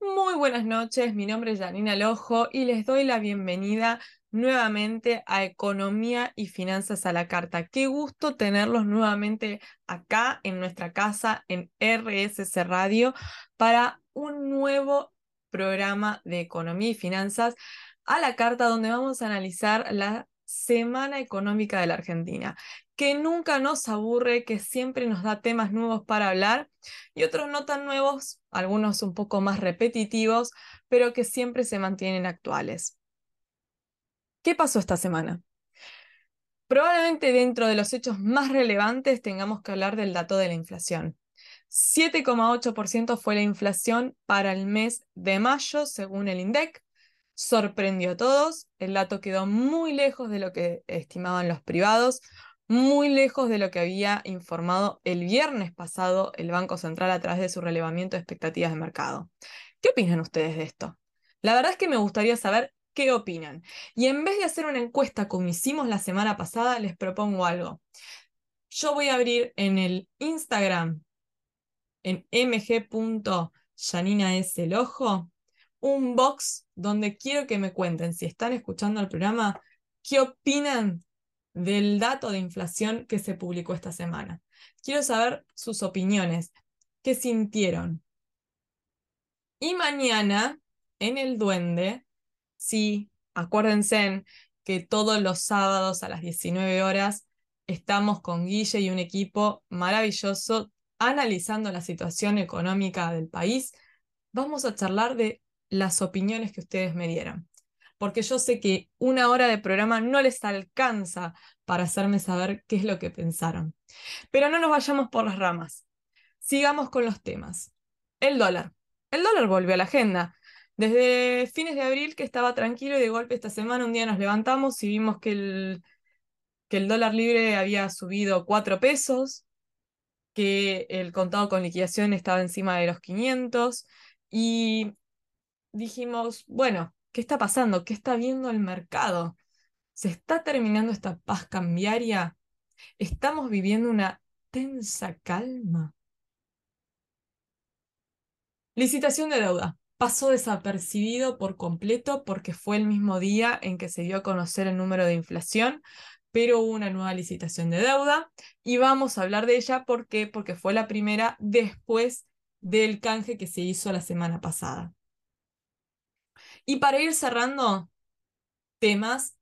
Muy buenas noches, mi nombre es Janina Lojo y les doy la bienvenida nuevamente a Economía y Finanzas a la Carta. Qué gusto tenerlos nuevamente acá en nuestra casa en RSC Radio para un nuevo programa de Economía y Finanzas a la Carta donde vamos a analizar la Semana Económica de la Argentina, que nunca nos aburre, que siempre nos da temas nuevos para hablar y otros no tan nuevos, algunos un poco más repetitivos, pero que siempre se mantienen actuales. ¿Qué pasó esta semana? Probablemente dentro de los hechos más relevantes tengamos que hablar del dato de la inflación. 7,8% fue la inflación para el mes de mayo, según el INDEC, sorprendió a todos, el dato quedó muy lejos de lo que estimaban los privados, muy lejos de lo que había informado el viernes pasado el Banco Central a través de su relevamiento de expectativas de mercado. ¿Qué opinan ustedes de esto? La verdad es que me gustaría saber qué opinan. Y en vez de hacer una encuesta como hicimos la semana pasada, les propongo algo. Yo voy a abrir en el Instagram, en mg.yaninaeselojo, un box donde quiero que me cuenten, si están escuchando el programa, qué opinan del dato de inflación que se publicó esta semana. Quiero saber sus opiniones, qué sintieron. Y mañana, en el Duende, sí, acuérdense que todos los sábados a las 19 horas estamos con Guille y un equipo maravilloso analizando la situación económica del país. Vamos a charlar de las opiniones que ustedes me dieron. Porque yo sé que una hora de programa no les alcanza para hacerme saber qué es lo que pensaron. Pero no nos vayamos por las ramas. Sigamos con los temas. El dólar. El dólar volvió a la agenda. Desde fines de abril que estaba tranquilo y de golpe esta semana un día nos levantamos y vimos que el, que el dólar libre había subido 4 pesos, que el contado con liquidación estaba encima de los 500 y dijimos, bueno, ¿qué está pasando? ¿Qué está viendo el mercado? ¿Se está terminando esta paz cambiaria? ¿Estamos viviendo una tensa calma? Licitación de deuda. Pasó desapercibido por completo porque fue el mismo día en que se dio a conocer el número de inflación, pero hubo una nueva licitación de deuda y vamos a hablar de ella. ¿Por qué? Porque fue la primera después del canje que se hizo la semana pasada. Y para ir cerrando temas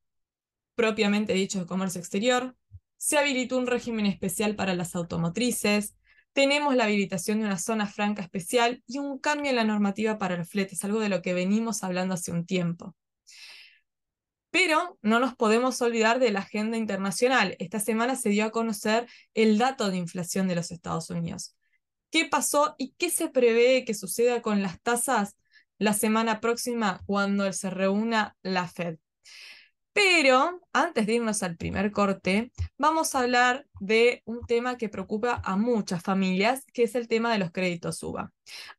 propiamente dichos de comercio exterior, se habilitó un régimen especial para las automotrices, tenemos la habilitación de una zona franca especial y un cambio en la normativa para los fletes, algo de lo que venimos hablando hace un tiempo. Pero no nos podemos olvidar de la agenda internacional. Esta semana se dio a conocer el dato de inflación de los Estados Unidos. ¿Qué pasó y qué se prevé que suceda con las tasas la semana próxima cuando se reúna la Fed. Pero antes de irnos al primer corte, vamos a hablar de un tema que preocupa a muchas familias, que es el tema de los créditos UBA.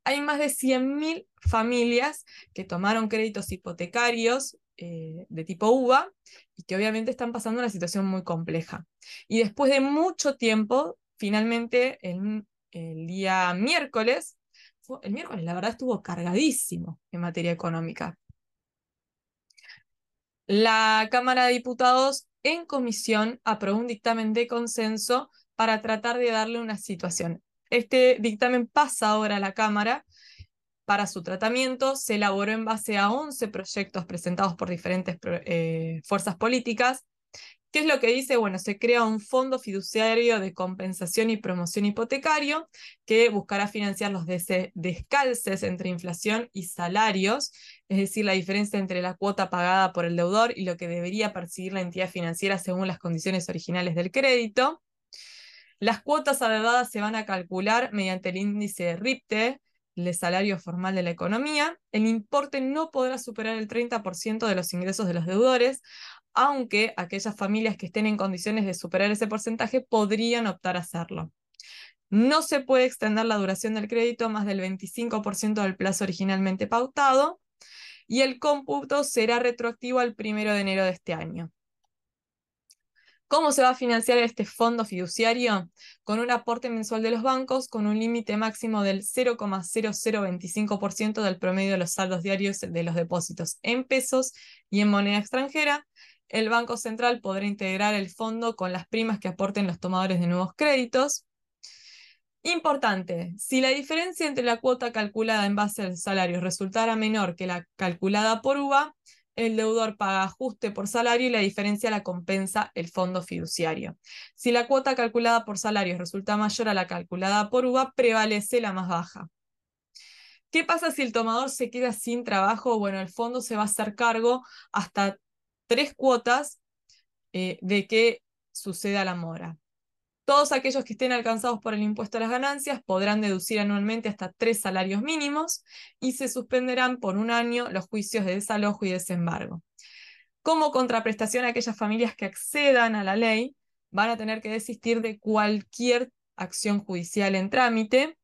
Hay más de 100.000 familias que tomaron créditos hipotecarios eh, de tipo UBA y que obviamente están pasando una situación muy compleja. Y después de mucho tiempo, finalmente el, el día miércoles el miércoles, la verdad, estuvo cargadísimo en materia económica. La Cámara de Diputados en comisión aprobó un dictamen de consenso para tratar de darle una situación. Este dictamen pasa ahora a la Cámara para su tratamiento. Se elaboró en base a 11 proyectos presentados por diferentes eh, fuerzas políticas ¿Qué es lo que dice? Bueno, se crea un fondo fiduciario de compensación y promoción hipotecario que buscará financiar los descalces entre inflación y salarios, es decir, la diferencia entre la cuota pagada por el deudor y lo que debería percibir la entidad financiera según las condiciones originales del crédito. Las cuotas adeudadas se van a calcular mediante el índice de RIPTE, el salario formal de la economía. El importe no podrá superar el 30% de los ingresos de los deudores, aunque aquellas familias que estén en condiciones de superar ese porcentaje podrían optar a hacerlo. No se puede extender la duración del crédito más del 25% del plazo originalmente pautado y el cómputo será retroactivo al 1 de enero de este año. ¿Cómo se va a financiar este fondo fiduciario? Con un aporte mensual de los bancos con un límite máximo del 0,0025% del promedio de los saldos diarios de los depósitos en pesos y en moneda extranjera. El Banco Central podrá integrar el fondo con las primas que aporten los tomadores de nuevos créditos. Importante, si la diferencia entre la cuota calculada en base al salario resultara menor que la calculada por UVA, el deudor paga ajuste por salario y la diferencia la compensa el fondo fiduciario. Si la cuota calculada por salario resulta mayor a la calculada por UVA, prevalece la más baja. ¿Qué pasa si el tomador se queda sin trabajo? Bueno, el fondo se va a hacer cargo hasta tres cuotas eh, de que suceda la mora. Todos aquellos que estén alcanzados por el impuesto a las ganancias podrán deducir anualmente hasta tres salarios mínimos y se suspenderán por un año los juicios de desalojo y desembargo. Como contraprestación, aquellas familias que accedan a la ley van a tener que desistir de cualquier acción judicial en trámite.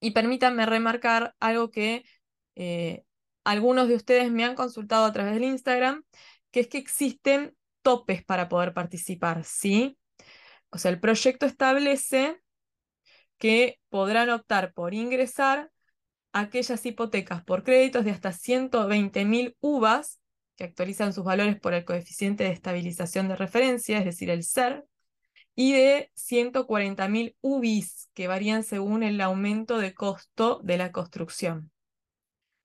Y permítanme remarcar algo que eh, algunos de ustedes me han consultado a través del Instagram, que es que existen topes para poder participar, ¿sí? O sea, el proyecto establece que podrán optar por ingresar aquellas hipotecas por créditos de hasta 120.000 UVAs, que actualizan sus valores por el coeficiente de estabilización de referencia, es decir, el SER, y de 140.000 UBIs, que varían según el aumento de costo de la construcción.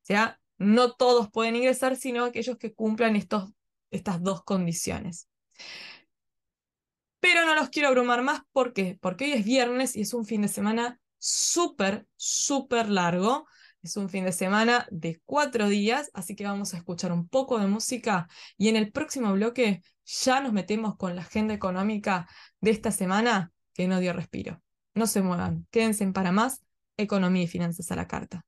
O sea, no todos pueden ingresar, sino aquellos que cumplan estos, estas dos condiciones. Pero no los quiero abrumar más. ¿Por qué? Porque hoy es viernes y es un fin de semana súper, súper largo. Es un fin de semana de cuatro días, así que vamos a escuchar un poco de música y en el próximo bloque ya nos metemos con la agenda económica de esta semana que no dio respiro. No se muevan, quédense en para más economía y finanzas a la carta.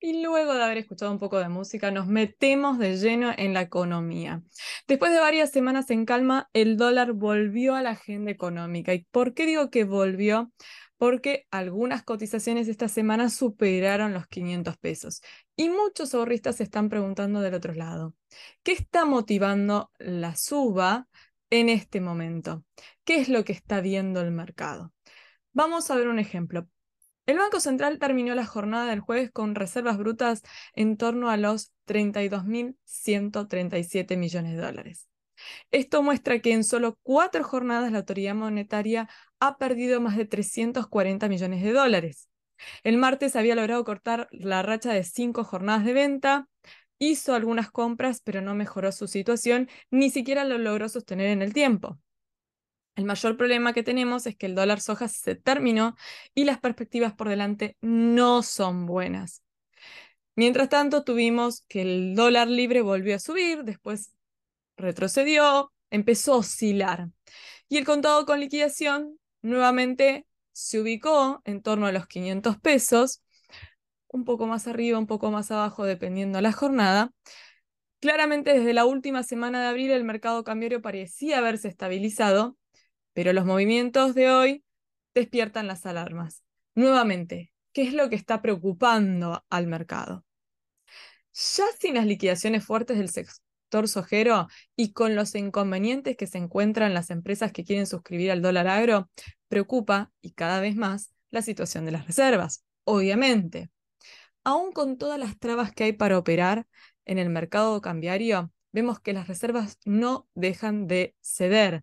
Y luego de haber escuchado un poco de música, nos metemos de lleno en la economía. Después de varias semanas en calma, el dólar volvió a la agenda económica. ¿Y por qué digo que volvió? Porque algunas cotizaciones esta semana superaron los 500 pesos. Y muchos ahorristas se están preguntando del otro lado, ¿qué está motivando la suba en este momento? ¿Qué es lo que está viendo el mercado? Vamos a ver un ejemplo. El Banco Central terminó la jornada del jueves con reservas brutas en torno a los 32.137 millones de dólares. Esto muestra que en solo cuatro jornadas la autoridad monetaria ha perdido más de 340 millones de dólares. El martes había logrado cortar la racha de cinco jornadas de venta, hizo algunas compras, pero no mejoró su situación, ni siquiera lo logró sostener en el tiempo. El mayor problema que tenemos es que el dólar soja se terminó y las perspectivas por delante no son buenas. Mientras tanto, tuvimos que el dólar libre volvió a subir, después retrocedió, empezó a oscilar. Y el contado con liquidación nuevamente se ubicó en torno a los 500 pesos, un poco más arriba, un poco más abajo, dependiendo la jornada. Claramente desde la última semana de abril el mercado cambiario parecía haberse estabilizado pero los movimientos de hoy despiertan las alarmas. Nuevamente, ¿qué es lo que está preocupando al mercado? Ya sin las liquidaciones fuertes del sector sojero y con los inconvenientes que se encuentran las empresas que quieren suscribir al dólar agro, preocupa y cada vez más la situación de las reservas, obviamente. Aún con todas las trabas que hay para operar en el mercado cambiario, vemos que las reservas no dejan de ceder.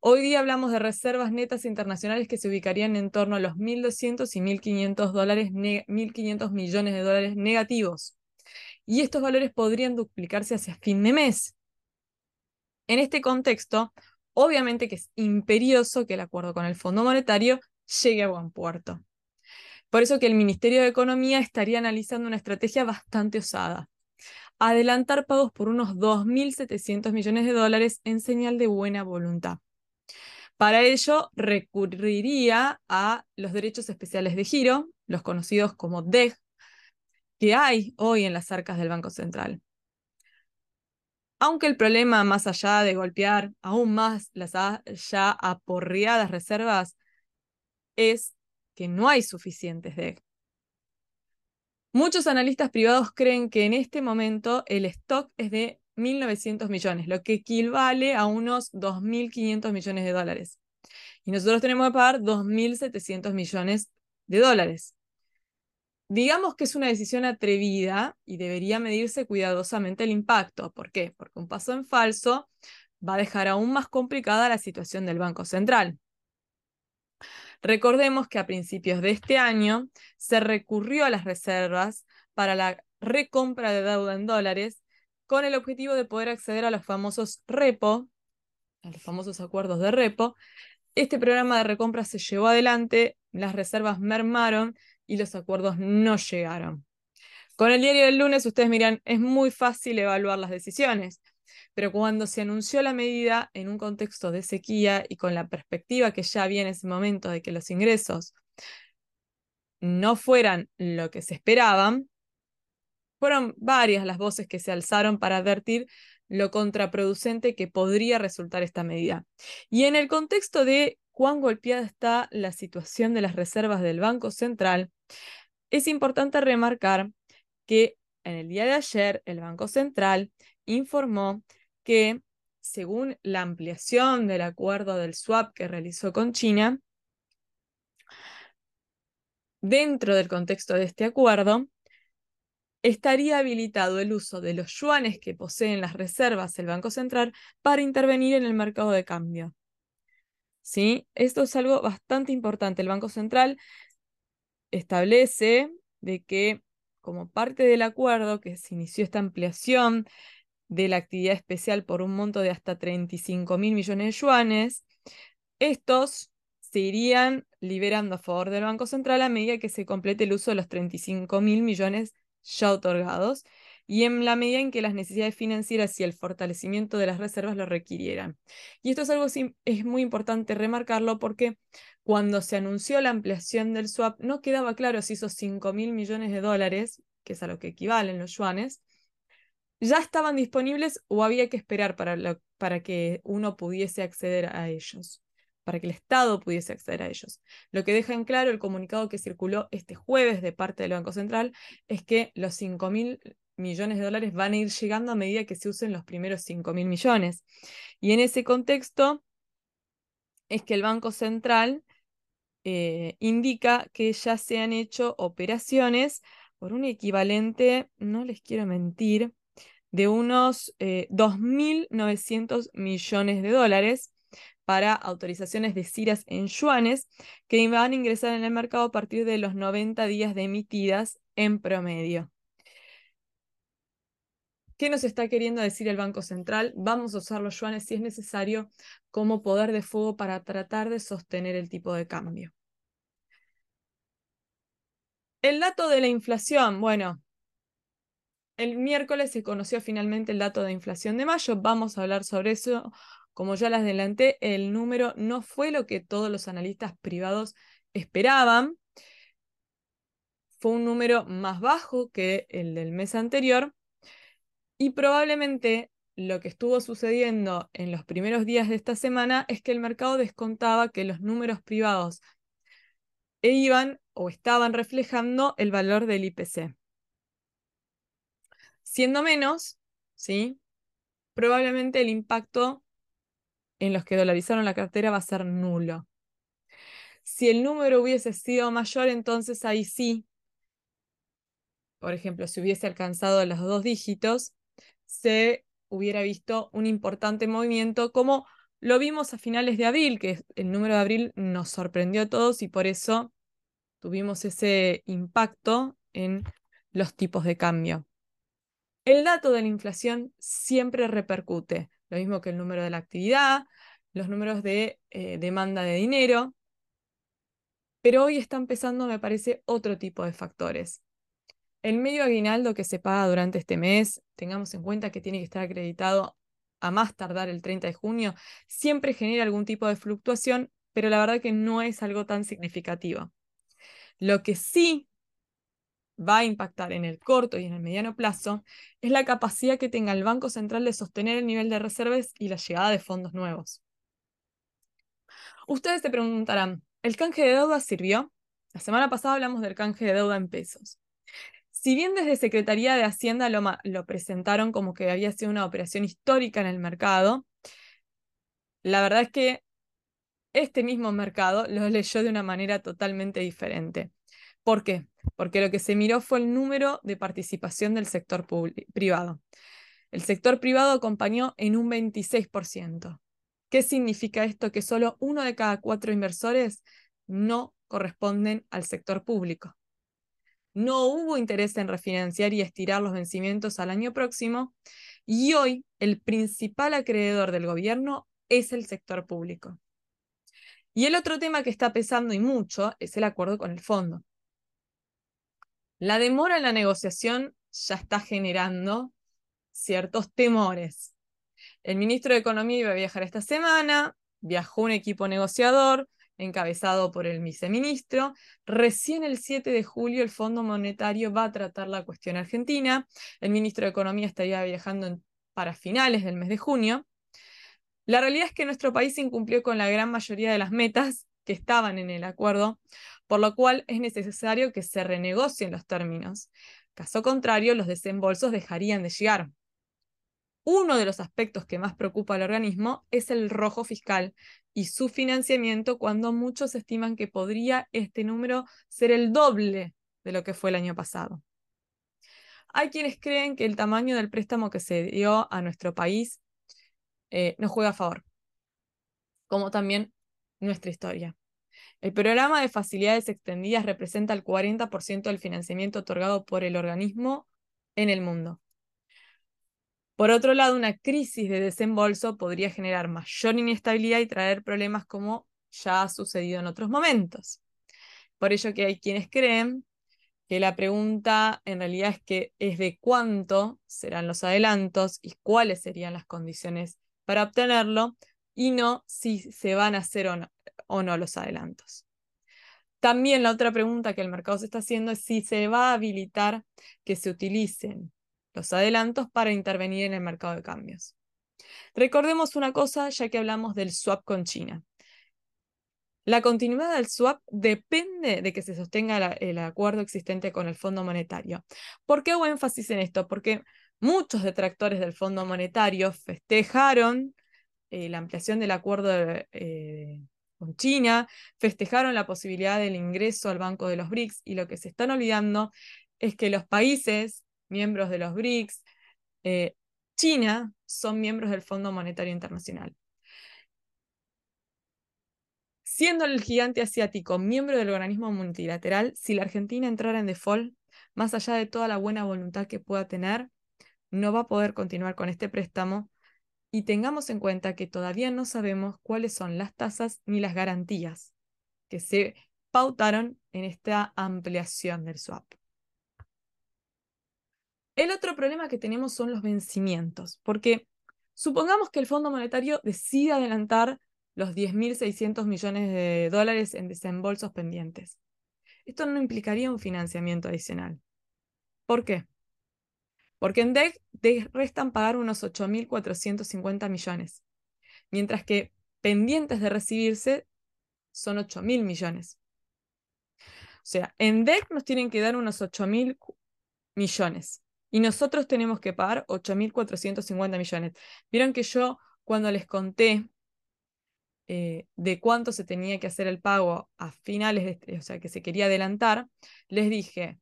Hoy día hablamos de reservas netas internacionales que se ubicarían en torno a los 1.200 y 1.500 dólares, 1.500 millones de dólares negativos. Y estos valores podrían duplicarse hacia fin de mes. En este contexto, obviamente que es imperioso que el acuerdo con el Fondo Monetario llegue a buen puerto. Por eso que el Ministerio de Economía estaría analizando una estrategia bastante osada. Adelantar pagos por unos 2.700 millones de dólares en señal de buena voluntad. Para ello, recurriría a los derechos especiales de giro, los conocidos como DEG, que hay hoy en las arcas del Banco Central. Aunque el problema, más allá de golpear aún más las ya aporreadas reservas, es que no hay suficientes DEG. Muchos analistas privados creen que en este momento el stock es de 1.900 millones, lo que equivale a unos 2.500 millones de dólares. Y nosotros tenemos que pagar 2.700 millones de dólares. Digamos que es una decisión atrevida y debería medirse cuidadosamente el impacto. ¿Por qué? Porque un paso en falso va a dejar aún más complicada la situación del Banco Central. Recordemos que a principios de este año se recurrió a las reservas para la recompra de deuda en dólares con el objetivo de poder acceder a los famosos repo, a los famosos acuerdos de repo. Este programa de recompra se llevó adelante, las reservas mermaron y los acuerdos no llegaron. Con el diario del lunes ustedes miran, es muy fácil evaluar las decisiones, pero cuando se anunció la medida en un contexto de sequía y con la perspectiva que ya había en ese momento de que los ingresos no fueran lo que se esperaban, fueron varias las voces que se alzaron para advertir lo contraproducente que podría resultar esta medida. Y en el contexto de cuán golpeada está la situación de las reservas del Banco Central, es importante remarcar que en el día de ayer el Banco Central informó que según la ampliación del acuerdo del swap que realizó con China, dentro del contexto de este acuerdo, estaría habilitado el uso de los yuanes que poseen las reservas del Banco Central para intervenir en el mercado de cambio. ¿Sí? Esto es algo bastante importante. El Banco Central establece de que como parte del acuerdo que se inició esta ampliación de la actividad especial por un monto de hasta 35 mil millones de yuanes, estos se irían liberando a favor del Banco Central a medida que se complete el uso de los 35 mil millones ya otorgados y en la medida en que las necesidades financieras y el fortalecimiento de las reservas lo requirieran. Y esto es algo es muy importante remarcarlo porque cuando se anunció la ampliación del swap no quedaba claro si esos 5 mil millones de dólares, que es a lo que equivalen los yuanes, ya estaban disponibles o había que esperar para, para que uno pudiese acceder a ellos para que el Estado pudiese acceder a ellos. Lo que deja en claro el comunicado que circuló este jueves de parte del Banco Central es que los 5 mil millones de dólares van a ir llegando a medida que se usen los primeros 5 mil millones. Y en ese contexto es que el Banco Central eh, indica que ya se han hecho operaciones por un equivalente, no les quiero mentir, de unos 2.900 eh, millones de dólares para autorizaciones de CIRAS en yuanes que van a ingresar en el mercado a partir de los 90 días de emitidas en promedio. ¿Qué nos está queriendo decir el Banco Central? Vamos a usar los yuanes si es necesario como poder de fuego para tratar de sostener el tipo de cambio. El dato de la inflación, bueno, el miércoles se conoció finalmente el dato de inflación de mayo, vamos a hablar sobre eso como ya les adelanté, el número no fue lo que todos los analistas privados esperaban. Fue un número más bajo que el del mes anterior y probablemente lo que estuvo sucediendo en los primeros días de esta semana es que el mercado descontaba que los números privados iban o estaban reflejando el valor del IPC. Siendo menos, ¿sí? probablemente el impacto en los que dolarizaron la cartera va a ser nulo. Si el número hubiese sido mayor, entonces ahí sí, por ejemplo, si hubiese alcanzado los dos dígitos, se hubiera visto un importante movimiento como lo vimos a finales de abril, que el número de abril nos sorprendió a todos y por eso tuvimos ese impacto en los tipos de cambio. El dato de la inflación siempre repercute lo mismo que el número de la actividad, los números de eh, demanda de dinero, pero hoy está empezando, me parece, otro tipo de factores. El medio aguinaldo que se paga durante este mes, tengamos en cuenta que tiene que estar acreditado a más tardar el 30 de junio, siempre genera algún tipo de fluctuación, pero la verdad que no es algo tan significativo. Lo que sí va a impactar en el corto y en el mediano plazo es la capacidad que tenga el Banco Central de sostener el nivel de reservas y la llegada de fondos nuevos. Ustedes se preguntarán, ¿el canje de deuda sirvió? La semana pasada hablamos del canje de deuda en pesos. Si bien desde Secretaría de Hacienda lo, lo presentaron como que había sido una operación histórica en el mercado, la verdad es que este mismo mercado lo leyó de una manera totalmente diferente. ¿Por qué? Porque lo que se miró fue el número de participación del sector privado. El sector privado acompañó en un 26%. ¿Qué significa esto? Que solo uno de cada cuatro inversores no corresponden al sector público. No hubo interés en refinanciar y estirar los vencimientos al año próximo y hoy el principal acreedor del gobierno es el sector público. Y el otro tema que está pesando y mucho es el acuerdo con el fondo. La demora en la negociación ya está generando ciertos temores. El ministro de Economía iba a viajar esta semana, viajó un equipo negociador encabezado por el viceministro. Recién el 7 de julio el Fondo Monetario va a tratar la cuestión argentina. El ministro de Economía estaría viajando para finales del mes de junio. La realidad es que nuestro país incumplió con la gran mayoría de las metas que estaban en el acuerdo, por lo cual es necesario que se renegocien los términos. Caso contrario, los desembolsos dejarían de llegar. Uno de los aspectos que más preocupa al organismo es el rojo fiscal y su financiamiento cuando muchos estiman que podría este número ser el doble de lo que fue el año pasado. Hay quienes creen que el tamaño del préstamo que se dio a nuestro país eh, nos juega a favor, como también nuestra historia. El programa de facilidades extendidas representa el 40% del financiamiento otorgado por el organismo en el mundo. Por otro lado, una crisis de desembolso podría generar mayor inestabilidad y traer problemas como ya ha sucedido en otros momentos. Por ello que hay quienes creen que la pregunta en realidad es que es de cuánto serán los adelantos y cuáles serían las condiciones para obtenerlo y no si se van a hacer o no, o no los adelantos. También la otra pregunta que el mercado se está haciendo es si se va a habilitar que se utilicen los adelantos para intervenir en el mercado de cambios. Recordemos una cosa ya que hablamos del swap con China. La continuidad del swap depende de que se sostenga el acuerdo existente con el Fondo Monetario. ¿Por qué hago énfasis en esto? Porque muchos detractores del Fondo Monetario festejaron eh, la ampliación del acuerdo eh, con China, festejaron la posibilidad del ingreso al Banco de los BRICS y lo que se están olvidando es que los países miembros de los BRICS, eh, China, son miembros del Fondo Monetario Internacional. Siendo el gigante asiático miembro del organismo multilateral, si la Argentina entrara en default, más allá de toda la buena voluntad que pueda tener, no va a poder continuar con este préstamo y tengamos en cuenta que todavía no sabemos cuáles son las tasas ni las garantías que se pautaron en esta ampliación del swap. El otro problema que tenemos son los vencimientos, porque supongamos que el Fondo Monetario decide adelantar los 10.600 millones de dólares en desembolsos pendientes. Esto no implicaría un financiamiento adicional. ¿Por qué? Porque en DEC restan pagar unos 8.450 millones, mientras que pendientes de recibirse son 8.000 millones. O sea, en DEC nos tienen que dar unos 8.000 millones y nosotros tenemos que pagar 8.450 millones. Vieron que yo cuando les conté eh, de cuánto se tenía que hacer el pago a finales, de, este, o sea, que se quería adelantar, les dije,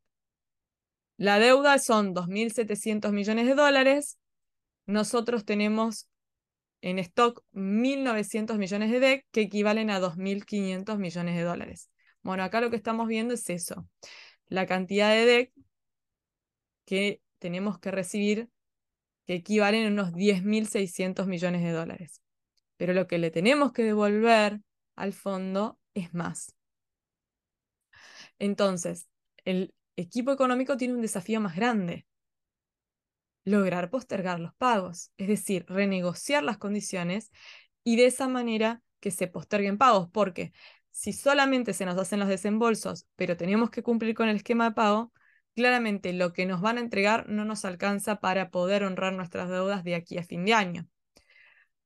la deuda son 2.700 millones de dólares, nosotros tenemos en stock 1.900 millones de DEC, que equivalen a 2.500 millones de dólares. Bueno, acá lo que estamos viendo es eso, la cantidad de DEC que tenemos que recibir que equivalen a unos 10.600 millones de dólares. Pero lo que le tenemos que devolver al fondo es más. Entonces, el equipo económico tiene un desafío más grande. Lograr postergar los pagos, es decir, renegociar las condiciones y de esa manera que se posterguen pagos, porque si solamente se nos hacen los desembolsos, pero tenemos que cumplir con el esquema de pago, claramente lo que nos van a entregar no nos alcanza para poder honrar nuestras deudas de aquí a fin de año.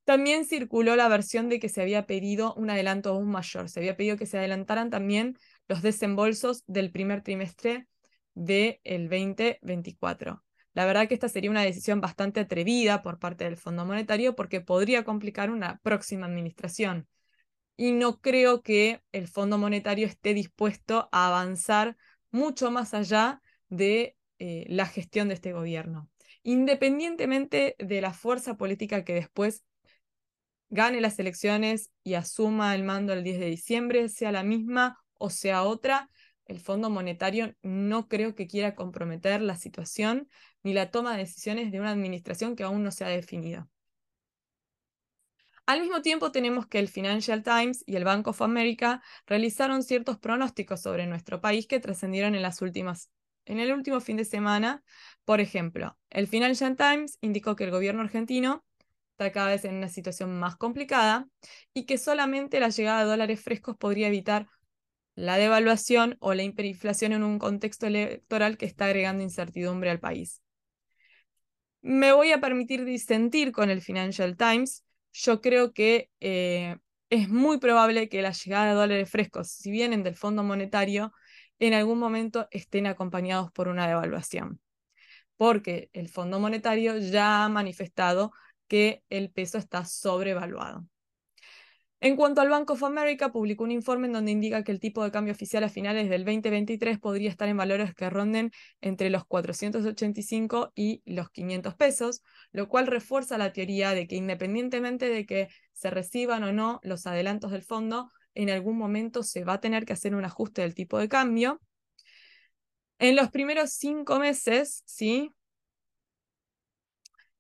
También circuló la versión de que se había pedido un adelanto aún mayor. Se había pedido que se adelantaran también los desembolsos del primer trimestre del 2024. La verdad que esta sería una decisión bastante atrevida por parte del Fondo Monetario porque podría complicar una próxima administración. Y no creo que el Fondo Monetario esté dispuesto a avanzar mucho más allá de eh, la gestión de este gobierno. Independientemente de la fuerza política que después gane las elecciones y asuma el mando el 10 de diciembre, sea la misma o sea otra, el Fondo Monetario no creo que quiera comprometer la situación ni la toma de decisiones de una administración que aún no se ha definido. Al mismo tiempo tenemos que el Financial Times y el Bank of America realizaron ciertos pronósticos sobre nuestro país que trascendieron en las últimas en el último fin de semana. Por ejemplo, el Financial Times indicó que el gobierno argentino está cada vez en una situación más complicada y que solamente la llegada de dólares frescos podría evitar la devaluación o la hiperinflación en un contexto electoral que está agregando incertidumbre al país. Me voy a permitir disentir con el Financial Times. Yo creo que eh, es muy probable que la llegada de dólares frescos, si vienen del Fondo Monetario, en algún momento estén acompañados por una devaluación, porque el Fondo Monetario ya ha manifestado que el peso está sobrevaluado. En cuanto al Bank of America, publicó un informe en donde indica que el tipo de cambio oficial a finales del 2023 podría estar en valores que ronden entre los 485 y los 500 pesos, lo cual refuerza la teoría de que independientemente de que se reciban o no los adelantos del fondo, en algún momento se va a tener que hacer un ajuste del tipo de cambio. En los primeros cinco meses, ¿sí?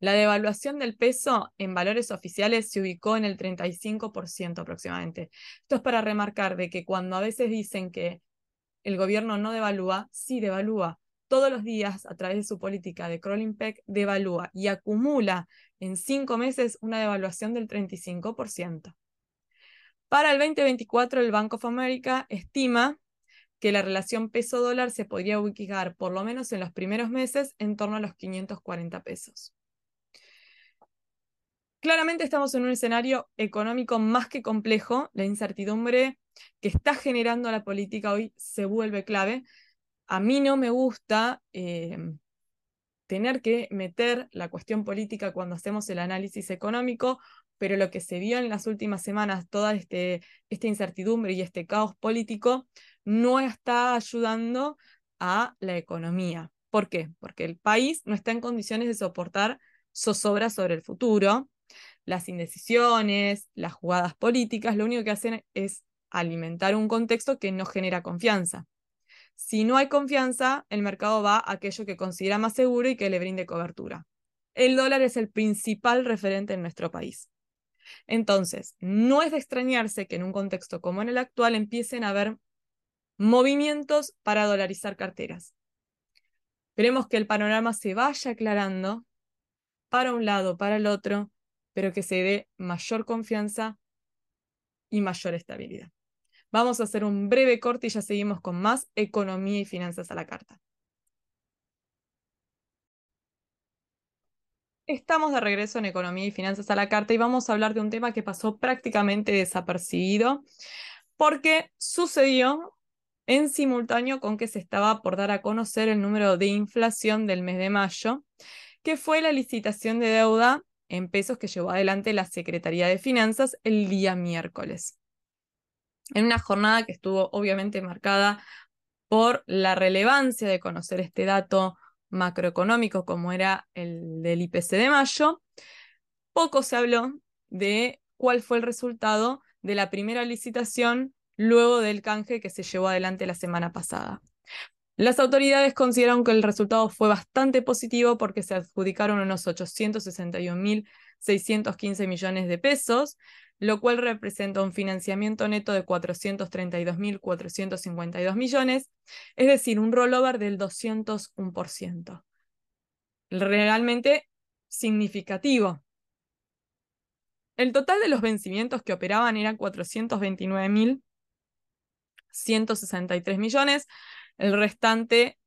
La devaluación del peso en valores oficiales se ubicó en el 35% aproximadamente. Esto es para remarcar de que cuando a veces dicen que el gobierno no devalúa, sí devalúa. Todos los días, a través de su política de crawling peg, devalúa y acumula en cinco meses una devaluación del 35%. Para el 2024, el Bank of America estima que la relación peso-dólar se podría ubicar, por lo menos en los primeros meses, en torno a los 540 pesos. Claramente estamos en un escenario económico más que complejo. La incertidumbre que está generando la política hoy se vuelve clave. A mí no me gusta eh, tener que meter la cuestión política cuando hacemos el análisis económico, pero lo que se vio en las últimas semanas, toda este, esta incertidumbre y este caos político, no está ayudando a la economía. ¿Por qué? Porque el país no está en condiciones de soportar zozobras sobre el futuro las indecisiones, las jugadas políticas, lo único que hacen es alimentar un contexto que no genera confianza. Si no hay confianza, el mercado va a aquello que considera más seguro y que le brinde cobertura. El dólar es el principal referente en nuestro país. Entonces, no es de extrañarse que en un contexto como en el actual empiecen a haber movimientos para dolarizar carteras. Esperemos que el panorama se vaya aclarando para un lado, para el otro, pero que se dé mayor confianza y mayor estabilidad. Vamos a hacer un breve corte y ya seguimos con más economía y finanzas a la carta. Estamos de regreso en Economía y Finanzas a la Carta y vamos a hablar de un tema que pasó prácticamente desapercibido porque sucedió en simultáneo con que se estaba por dar a conocer el número de inflación del mes de mayo, que fue la licitación de deuda en pesos que llevó adelante la Secretaría de Finanzas el día miércoles. En una jornada que estuvo obviamente marcada por la relevancia de conocer este dato macroeconómico como era el del IPC de mayo, poco se habló de cuál fue el resultado de la primera licitación luego del canje que se llevó adelante la semana pasada. Las autoridades consideraron que el resultado fue bastante positivo porque se adjudicaron unos 861.615 millones de pesos, lo cual representa un financiamiento neto de 432.452 millones, es decir, un rollover del 201%. Realmente significativo. El total de los vencimientos que operaban eran 429.163 millones, el restante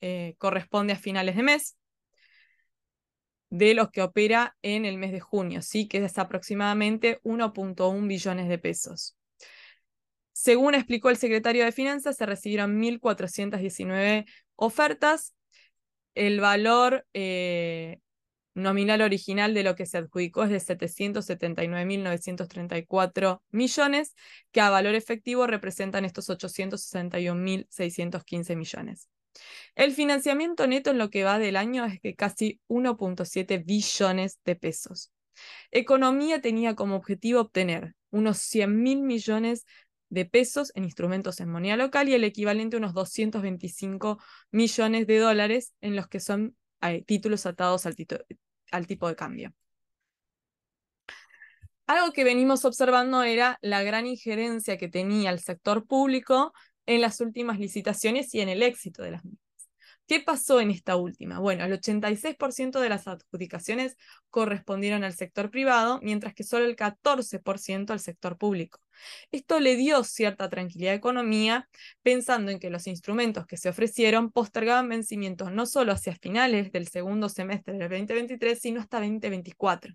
eh, corresponde a finales de mes de los que opera en el mes de junio, ¿sí? que es aproximadamente 1.1 billones de pesos. Según explicó el secretario de Finanzas, se recibieron 1.419 ofertas. El valor eh, nominal original de lo que se adjudicó es de 779.934 millones, que a valor efectivo representan estos 861.615 millones. El financiamiento neto en lo que va del año es de casi 1.7 billones de pesos. Economía tenía como objetivo obtener unos 100.000 millones de pesos en instrumentos en moneda local y el equivalente a unos 225 millones de dólares en los que son eh, títulos atados al, al tipo de cambio. Algo que venimos observando era la gran injerencia que tenía el sector público en las últimas licitaciones y en el éxito de las mismas. ¿Qué pasó en esta última? Bueno, el 86% de las adjudicaciones correspondieron al sector privado, mientras que solo el 14% al sector público. Esto le dio cierta tranquilidad la economía, pensando en que los instrumentos que se ofrecieron postergaban vencimientos no solo hacia finales del segundo semestre del 2023, sino hasta 2024.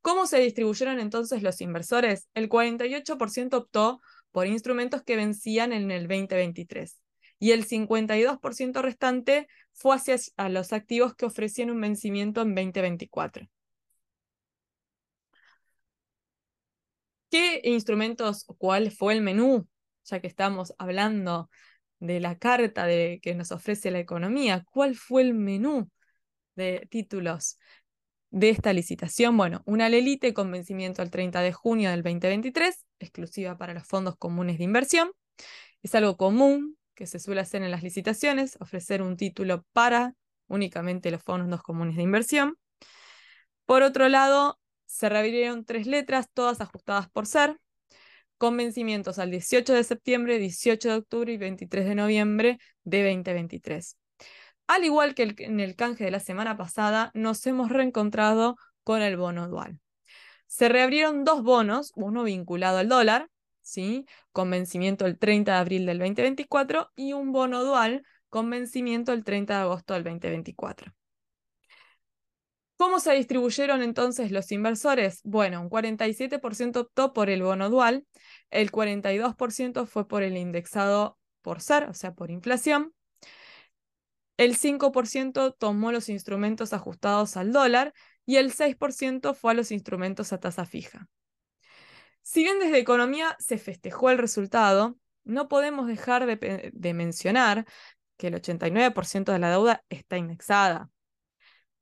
¿Cómo se distribuyeron entonces los inversores? El 48% optó por instrumentos que vencían en el 2023 y el 52% restante fue hacia los activos que ofrecían un vencimiento en 2024. ¿Qué instrumentos cuál fue el menú? Ya que estamos hablando de la carta de, que nos ofrece la economía, ¿cuál fue el menú de títulos de esta licitación? Bueno, una Lelite con vencimiento el 30 de junio del 2023, exclusiva para los fondos comunes de inversión. Es algo común que se suele hacer en las licitaciones, ofrecer un título para únicamente los fondos comunes de inversión. Por otro lado, se reabrieron tres letras, todas ajustadas por ser, con vencimientos al 18 de septiembre, 18 de octubre y 23 de noviembre de 2023. Al igual que en el canje de la semana pasada, nos hemos reencontrado con el bono dual. Se reabrieron dos bonos, uno vinculado al dólar, ¿sí? con vencimiento el 30 de abril del 2024 y un bono dual con vencimiento el 30 de agosto del 2024. ¿Cómo se distribuyeron entonces los inversores? Bueno, un 47% optó por el bono dual, el 42% fue por el indexado por ser, o sea, por inflación, el 5% tomó los instrumentos ajustados al dólar y el 6% fue a los instrumentos a tasa fija. Si bien desde economía se festejó el resultado, no podemos dejar de, mencionar que el 89% de la deuda está indexada.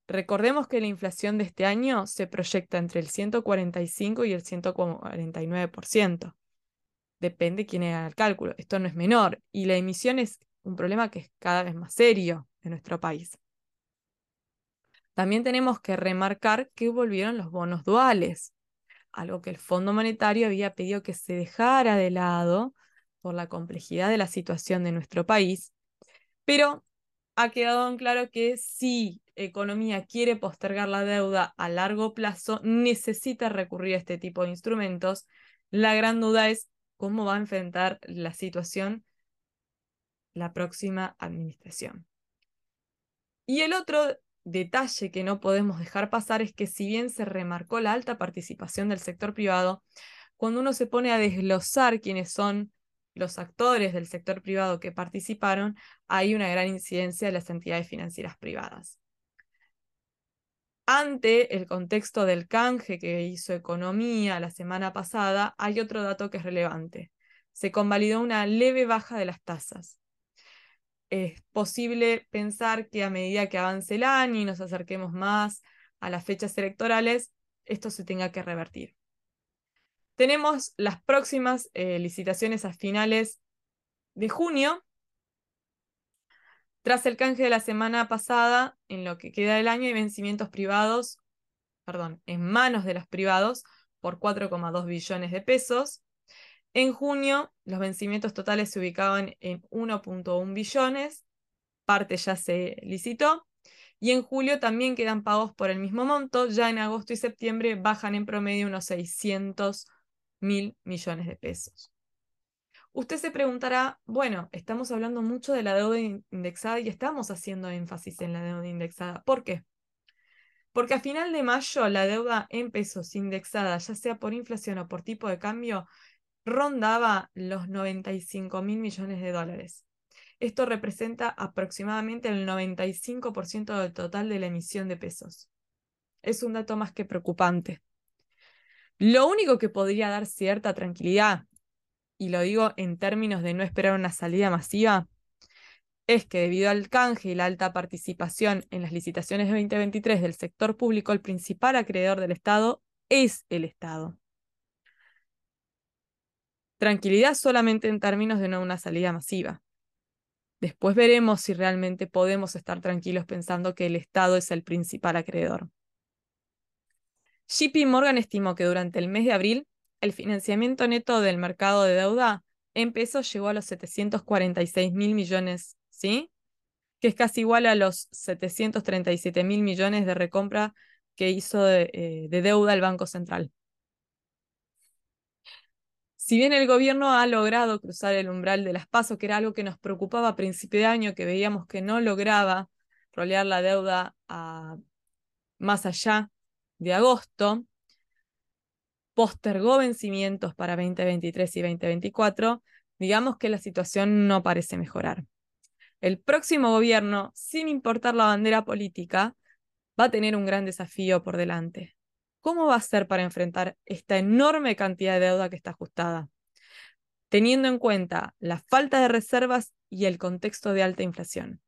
Recordemos que la inflación de este año se proyecta entre el 145 y el 149%. Depende quién haga el cálculo. Esto no es menor. Y la emisión es un problema que es cada vez más serio en nuestro país. También tenemos que remarcar que volvieron los bonos duales algo que el Fondo Monetario había pedido que se dejara de lado por la complejidad de la situación de nuestro país, pero ha quedado en claro que si economía quiere postergar la deuda a largo plazo, necesita recurrir a este tipo de instrumentos. La gran duda es cómo va a enfrentar la situación la próxima administración. Y el otro detalle que no podemos dejar pasar es que si bien se remarcó la alta participación del sector privado, cuando uno se pone a desglosar quiénes son los actores del sector privado que participaron, hay una gran incidencia de las entidades financieras privadas. Ante el contexto del canje que hizo Economía la semana pasada, hay otro dato que es relevante. Se convalidó una leve baja de las tasas es posible pensar que a medida que avance el año y nos acerquemos más a las fechas electorales, esto se tenga que revertir. Tenemos las próximas eh, licitaciones a finales de junio. Tras el canje de la semana pasada, en lo que queda del año hay vencimientos privados, perdón, en manos de los privados por 4,2 billones de pesos. En junio, los vencimientos totales se ubicaban en 1.1 billones, parte ya se licitó, y en julio también quedan pagos por el mismo monto, ya en agosto y septiembre bajan en promedio unos 600 mil millones de pesos. Usted se preguntará, bueno, estamos hablando mucho de la deuda indexada y estamos haciendo énfasis en la deuda indexada. ¿Por qué? Porque a final de mayo la deuda en pesos indexada, ya sea por inflación o por tipo de cambio, rondaba los 95 mil millones de dólares. Esto representa aproximadamente el 95% del total de la emisión de pesos. Es un dato más que preocupante. Lo único que podría dar cierta tranquilidad, y lo digo en términos de no esperar una salida masiva, es que debido al canje y la alta participación en las licitaciones de 2023 del sector público, el principal acreedor del Estado es el Estado. Tranquilidad solamente en términos de no una salida masiva. Después veremos si realmente podemos estar tranquilos pensando que el Estado es el principal acreedor. JP Morgan estimó que durante el mes de abril el financiamiento neto del mercado de deuda en pesos llegó a los 746 mil millones, ¿sí? Que es casi igual a los 737 mil millones de recompra que hizo eh, de deuda el Banco Central. Si bien el gobierno ha logrado cruzar el umbral de las pasos, que era algo que nos preocupaba a principio de año, que veíamos que no lograba rolear la deuda más allá de agosto, postergó vencimientos para 2023 y 2024, digamos que la situación no parece mejorar. El próximo gobierno, sin importar la bandera política, va a tener un gran desafío por delante. ¿Cómo va a ser para enfrentar esta enorme cantidad de deuda que está ajustada? Teniendo en cuenta la falta de reservas y el contexto de alta inflación.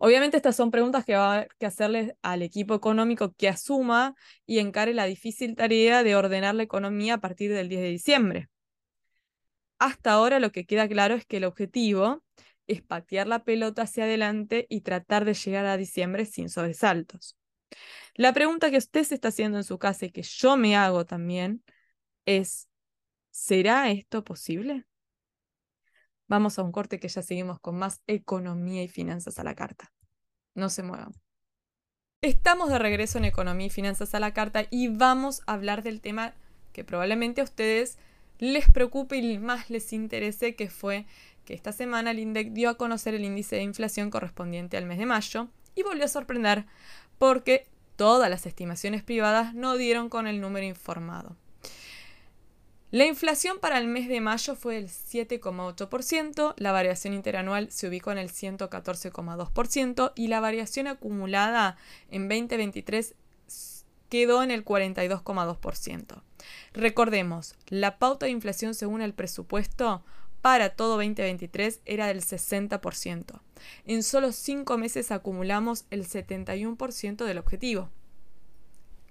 Obviamente estas son preguntas que va a que hacerle al equipo económico que asuma y encare la difícil tarea de ordenar la economía a partir del 10 de diciembre. Hasta ahora lo que queda claro es que el objetivo es patear la pelota hacia adelante y tratar de llegar a diciembre sin sobresaltos. La pregunta que usted se está haciendo en su casa y que yo me hago también es, ¿será esto posible? Vamos a un corte que ya seguimos con más economía y finanzas a la carta. No se muevan. Estamos de regreso en economía y finanzas a la carta y vamos a hablar del tema que probablemente a ustedes les preocupe y más les interese, que fue que esta semana el INDEC dio a conocer el índice de inflación correspondiente al mes de mayo y volvió a sorprender porque todas las estimaciones privadas no dieron con el número informado. La inflación para el mes de mayo fue del 7,8%, la variación interanual se ubicó en el 114,2% y la variación acumulada en 2023 quedó en el 42,2%. Recordemos, la pauta de inflación según el presupuesto para todo 2023 era del 60%. En solo cinco meses acumulamos el 71% del objetivo.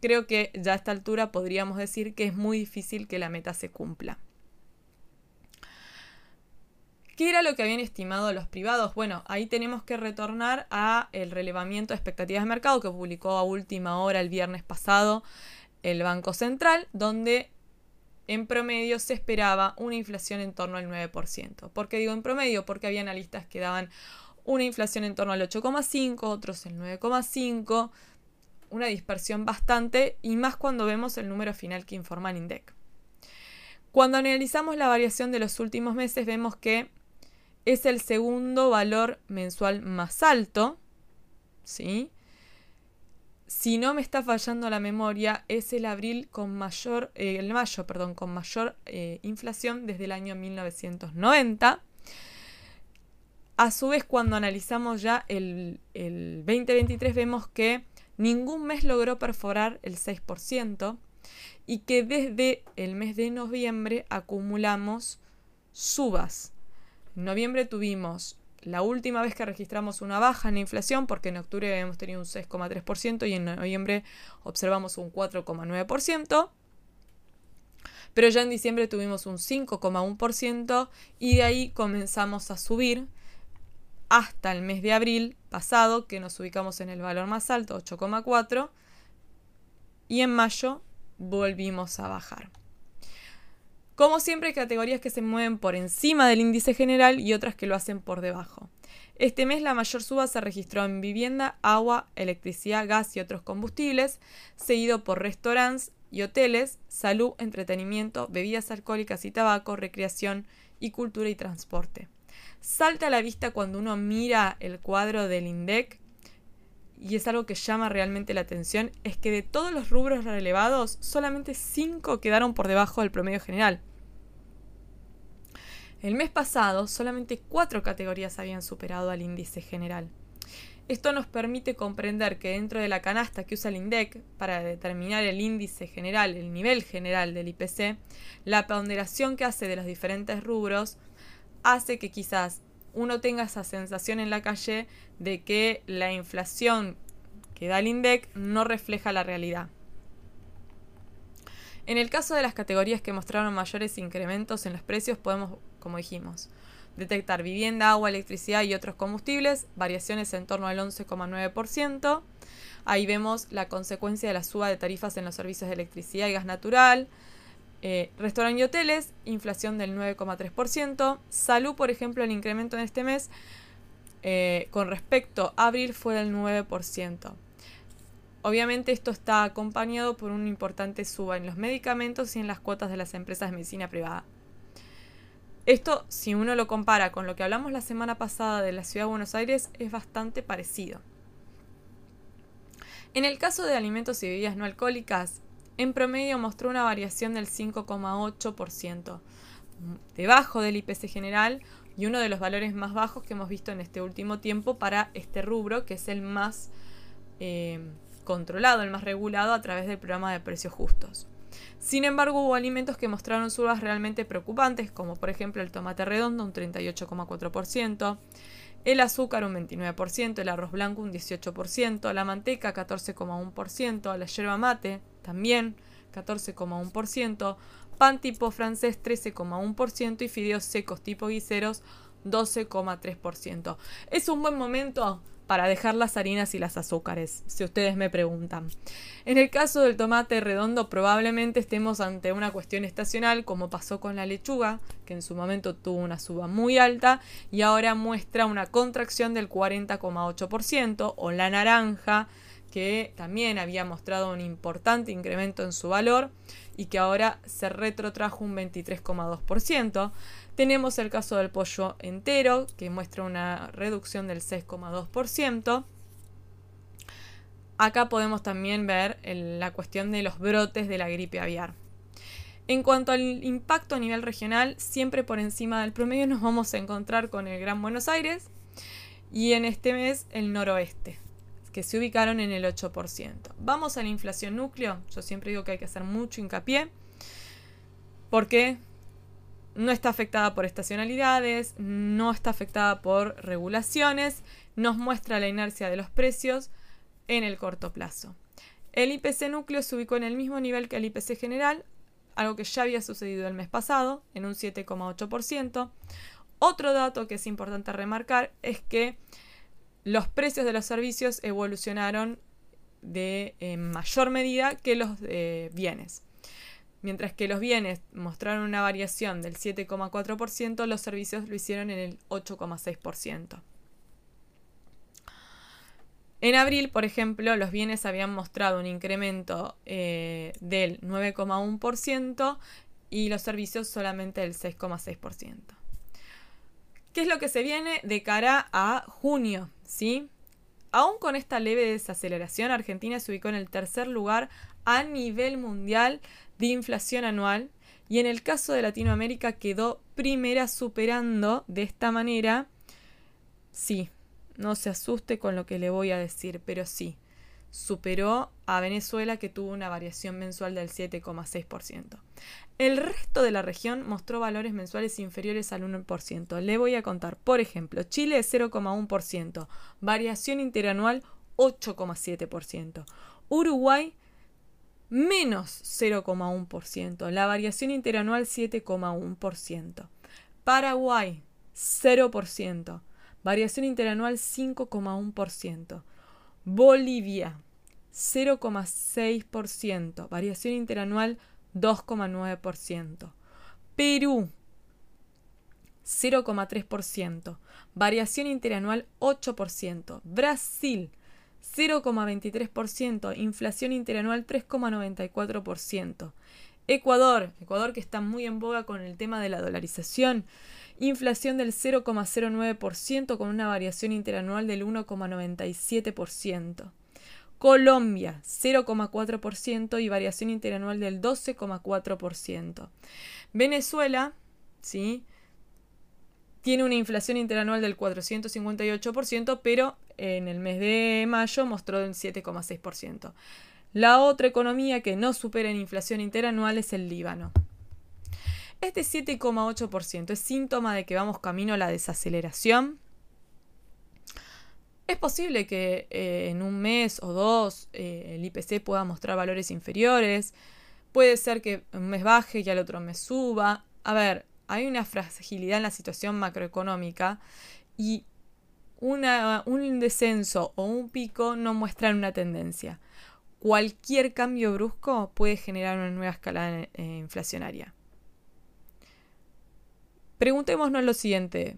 Creo que ya a esta altura podríamos decir que es muy difícil que la meta se cumpla. ¿Qué era lo que habían estimado los privados? Bueno, ahí tenemos que retornar a el relevamiento de expectativas de mercado que publicó a última hora el viernes pasado el Banco Central, donde en promedio se esperaba una inflación en torno al 9%. ¿Por qué digo en promedio? Porque había analistas que daban una inflación en torno al 8,5, otros el 9,5, una dispersión bastante y más cuando vemos el número final que informa el INDEC. Cuando analizamos la variación de los últimos meses vemos que es el segundo valor mensual más alto, ¿sí? si no me está fallando la memoria, es el abril con mayor, eh, el mayo, perdón, con mayor eh, inflación desde el año 1990. A su vez, cuando analizamos ya el, el 2023, vemos que ningún mes logró perforar el 6% y que desde el mes de noviembre acumulamos subas. En noviembre tuvimos la última vez que registramos una baja en la inflación, porque en octubre habíamos tenido un 6,3% y en noviembre observamos un 4,9%, pero ya en diciembre tuvimos un 5,1% y de ahí comenzamos a subir hasta el mes de abril pasado, que nos ubicamos en el valor más alto, 8,4%, y en mayo volvimos a bajar. Como siempre, hay categorías que se mueven por encima del índice general y otras que lo hacen por debajo. Este mes la mayor suba se registró en vivienda, agua, electricidad, gas y otros combustibles, seguido por restaurantes y hoteles, salud, entretenimiento, bebidas alcohólicas y tabaco, recreación y cultura y transporte. Salta a la vista cuando uno mira el cuadro del INDEC y es algo que llama realmente la atención, es que de todos los rubros relevados, solamente 5 quedaron por debajo del promedio general. El mes pasado solamente cuatro categorías habían superado al índice general. Esto nos permite comprender que dentro de la canasta que usa el INDEC para determinar el índice general, el nivel general del IPC, la ponderación que hace de los diferentes rubros hace que quizás uno tenga esa sensación en la calle de que la inflación que da el INDEC no refleja la realidad. En el caso de las categorías que mostraron mayores incrementos en los precios, podemos, como dijimos, detectar vivienda, agua, electricidad y otros combustibles, variaciones en torno al 11,9%. Ahí vemos la consecuencia de la suba de tarifas en los servicios de electricidad y gas natural. Eh, restaurantes y hoteles, inflación del 9,3%. Salud, por ejemplo, el incremento en este mes eh, con respecto a abril fue del 9%. Obviamente esto está acompañado por una importante suba en los medicamentos y en las cuotas de las empresas de medicina privada. Esto, si uno lo compara con lo que hablamos la semana pasada de la ciudad de Buenos Aires, es bastante parecido. En el caso de alimentos y bebidas no alcohólicas, en promedio mostró una variación del 5,8%, debajo del IPC general y uno de los valores más bajos que hemos visto en este último tiempo para este rubro, que es el más eh, controlado, el más regulado a través del programa de precios justos. Sin embargo, hubo alimentos que mostraron subas realmente preocupantes, como por ejemplo el tomate redondo, un 38,4%, el azúcar un 29%, el arroz blanco un 18%, la manteca 14,1%, la yerba mate también 14,1%, pan tipo francés 13,1% y fideos secos tipo guiseros 12,3%. Es un buen momento para dejar las harinas y las azúcares, si ustedes me preguntan. En el caso del tomate redondo probablemente estemos ante una cuestión estacional como pasó con la lechuga, que en su momento tuvo una suba muy alta y ahora muestra una contracción del 40,8%, o la naranja, que también había mostrado un importante incremento en su valor y que ahora se retrotrajo un 23,2%. Tenemos el caso del pollo entero, que muestra una reducción del 6,2%. Acá podemos también ver la cuestión de los brotes de la gripe aviar. En cuanto al impacto a nivel regional, siempre por encima del promedio nos vamos a encontrar con el Gran Buenos Aires y en este mes el noroeste, que se ubicaron en el 8%. Vamos a la inflación núcleo, yo siempre digo que hay que hacer mucho hincapié, porque no está afectada por estacionalidades, no está afectada por regulaciones, nos muestra la inercia de los precios en el corto plazo. El IPC núcleo se ubicó en el mismo nivel que el IPC general, algo que ya había sucedido el mes pasado, en un 7,8%. Otro dato que es importante remarcar es que los precios de los servicios evolucionaron de mayor medida que los bienes. Mientras que los bienes mostraron una variación del 7,4%, los servicios lo hicieron en el 8,6%. En abril, por ejemplo, los bienes habían mostrado un incremento eh, del 9,1% y los servicios solamente del 6,6%. ¿Qué es lo que se viene de cara a junio? ¿sí? Aún con esta leve desaceleración, Argentina se ubicó en el tercer lugar a nivel mundial de inflación anual y en el caso de Latinoamérica quedó primera superando de esta manera, sí, no se asuste con lo que le voy a decir, pero sí, superó a Venezuela que tuvo una variación mensual del 7,6%. El resto de la región mostró valores mensuales inferiores al 1%. Le voy a contar, por ejemplo, Chile 0,1%, variación interanual 8,7%, Uruguay menos 0,1%, la variación interanual 7,1%, Paraguay 0%, variación interanual 5,1%, Bolivia 0,6%, variación interanual 2,9%, Perú 0,3%, variación interanual 8%, Brasil 0,23%, inflación interanual 3,94%. Ecuador, Ecuador que está muy en boga con el tema de la dolarización, inflación del 0,09% con una variación interanual del 1,97%. Colombia, 0,4% y variación interanual del 12,4%. Venezuela, ¿sí? Tiene una inflación interanual del 458%, pero en el mes de mayo mostró un 7,6%. La otra economía que no supera en inflación interanual es el Líbano. Este 7,8% es síntoma de que vamos camino a la desaceleración. Es posible que eh, en un mes o dos eh, el IPC pueda mostrar valores inferiores. Puede ser que un mes baje y al otro mes suba. A ver, hay una fragilidad en la situación macroeconómica y un descenso o un pico no muestran una tendencia. Cualquier cambio brusco puede generar una nueva escalada eh, inflacionaria. Preguntémonos lo siguiente.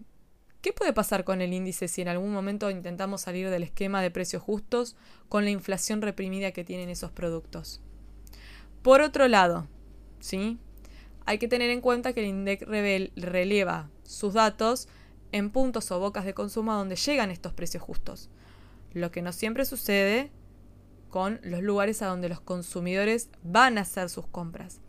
¿Qué puede pasar con el índice si en algún momento intentamos salir del esquema de precios justos con la inflación reprimida que tienen esos productos? Por otro lado, ¿sí? Hay que tener en cuenta que el INDEC releva sus datos en puntos o bocas de consumo donde llegan estos precios justos, lo que no siempre sucede con los lugares a donde los consumidores van a hacer sus compras.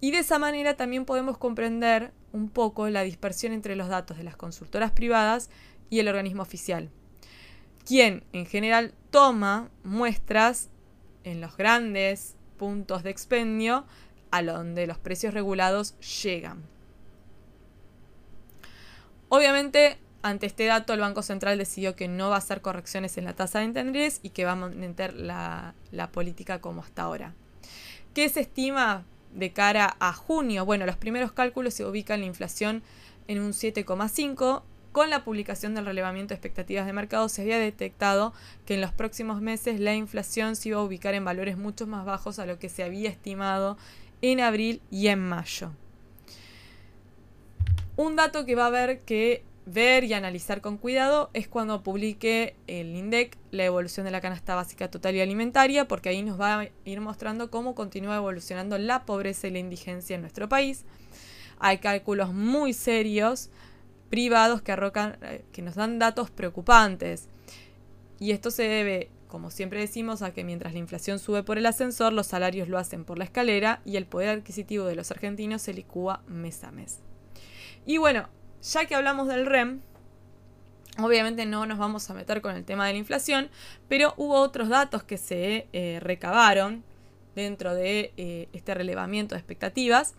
Y de esa manera también podemos comprender un poco la dispersión entre los datos de las consultoras privadas y el organismo oficial, quien en general toma muestras en los grandes puntos de expendio a donde los precios regulados llegan. Obviamente, ante este dato, el Banco Central decidió que no va a hacer correcciones en la tasa de interés y que va a mantener la, la política como hasta ahora. ¿Qué se estima de cara a junio? Bueno, los primeros cálculos se ubican la inflación en un 7,5 con la publicación del relevamiento de expectativas de mercado se había detectado que en los próximos meses la inflación se iba a ubicar en valores mucho más bajos a lo que se había estimado en abril y en mayo. Un dato que va a haber que ver y analizar con cuidado es cuando publique el INDEC la evolución de la canasta básica total y alimentaria, porque ahí nos va a ir mostrando cómo continúa evolucionando la pobreza y la indigencia en nuestro país. Hay cálculos muy serios, privados, que, arrocan, eh, que nos dan datos preocupantes. Y esto se debe como siempre decimos, a que mientras la inflación sube por el ascensor, los salarios lo hacen por la escalera y el poder adquisitivo de los argentinos se licúa mes a mes. Y bueno, ya que hablamos del REM, obviamente no nos vamos a meter con el tema de la inflación, pero hubo otros datos que se eh, recabaron dentro de eh, este relevamiento de expectativas.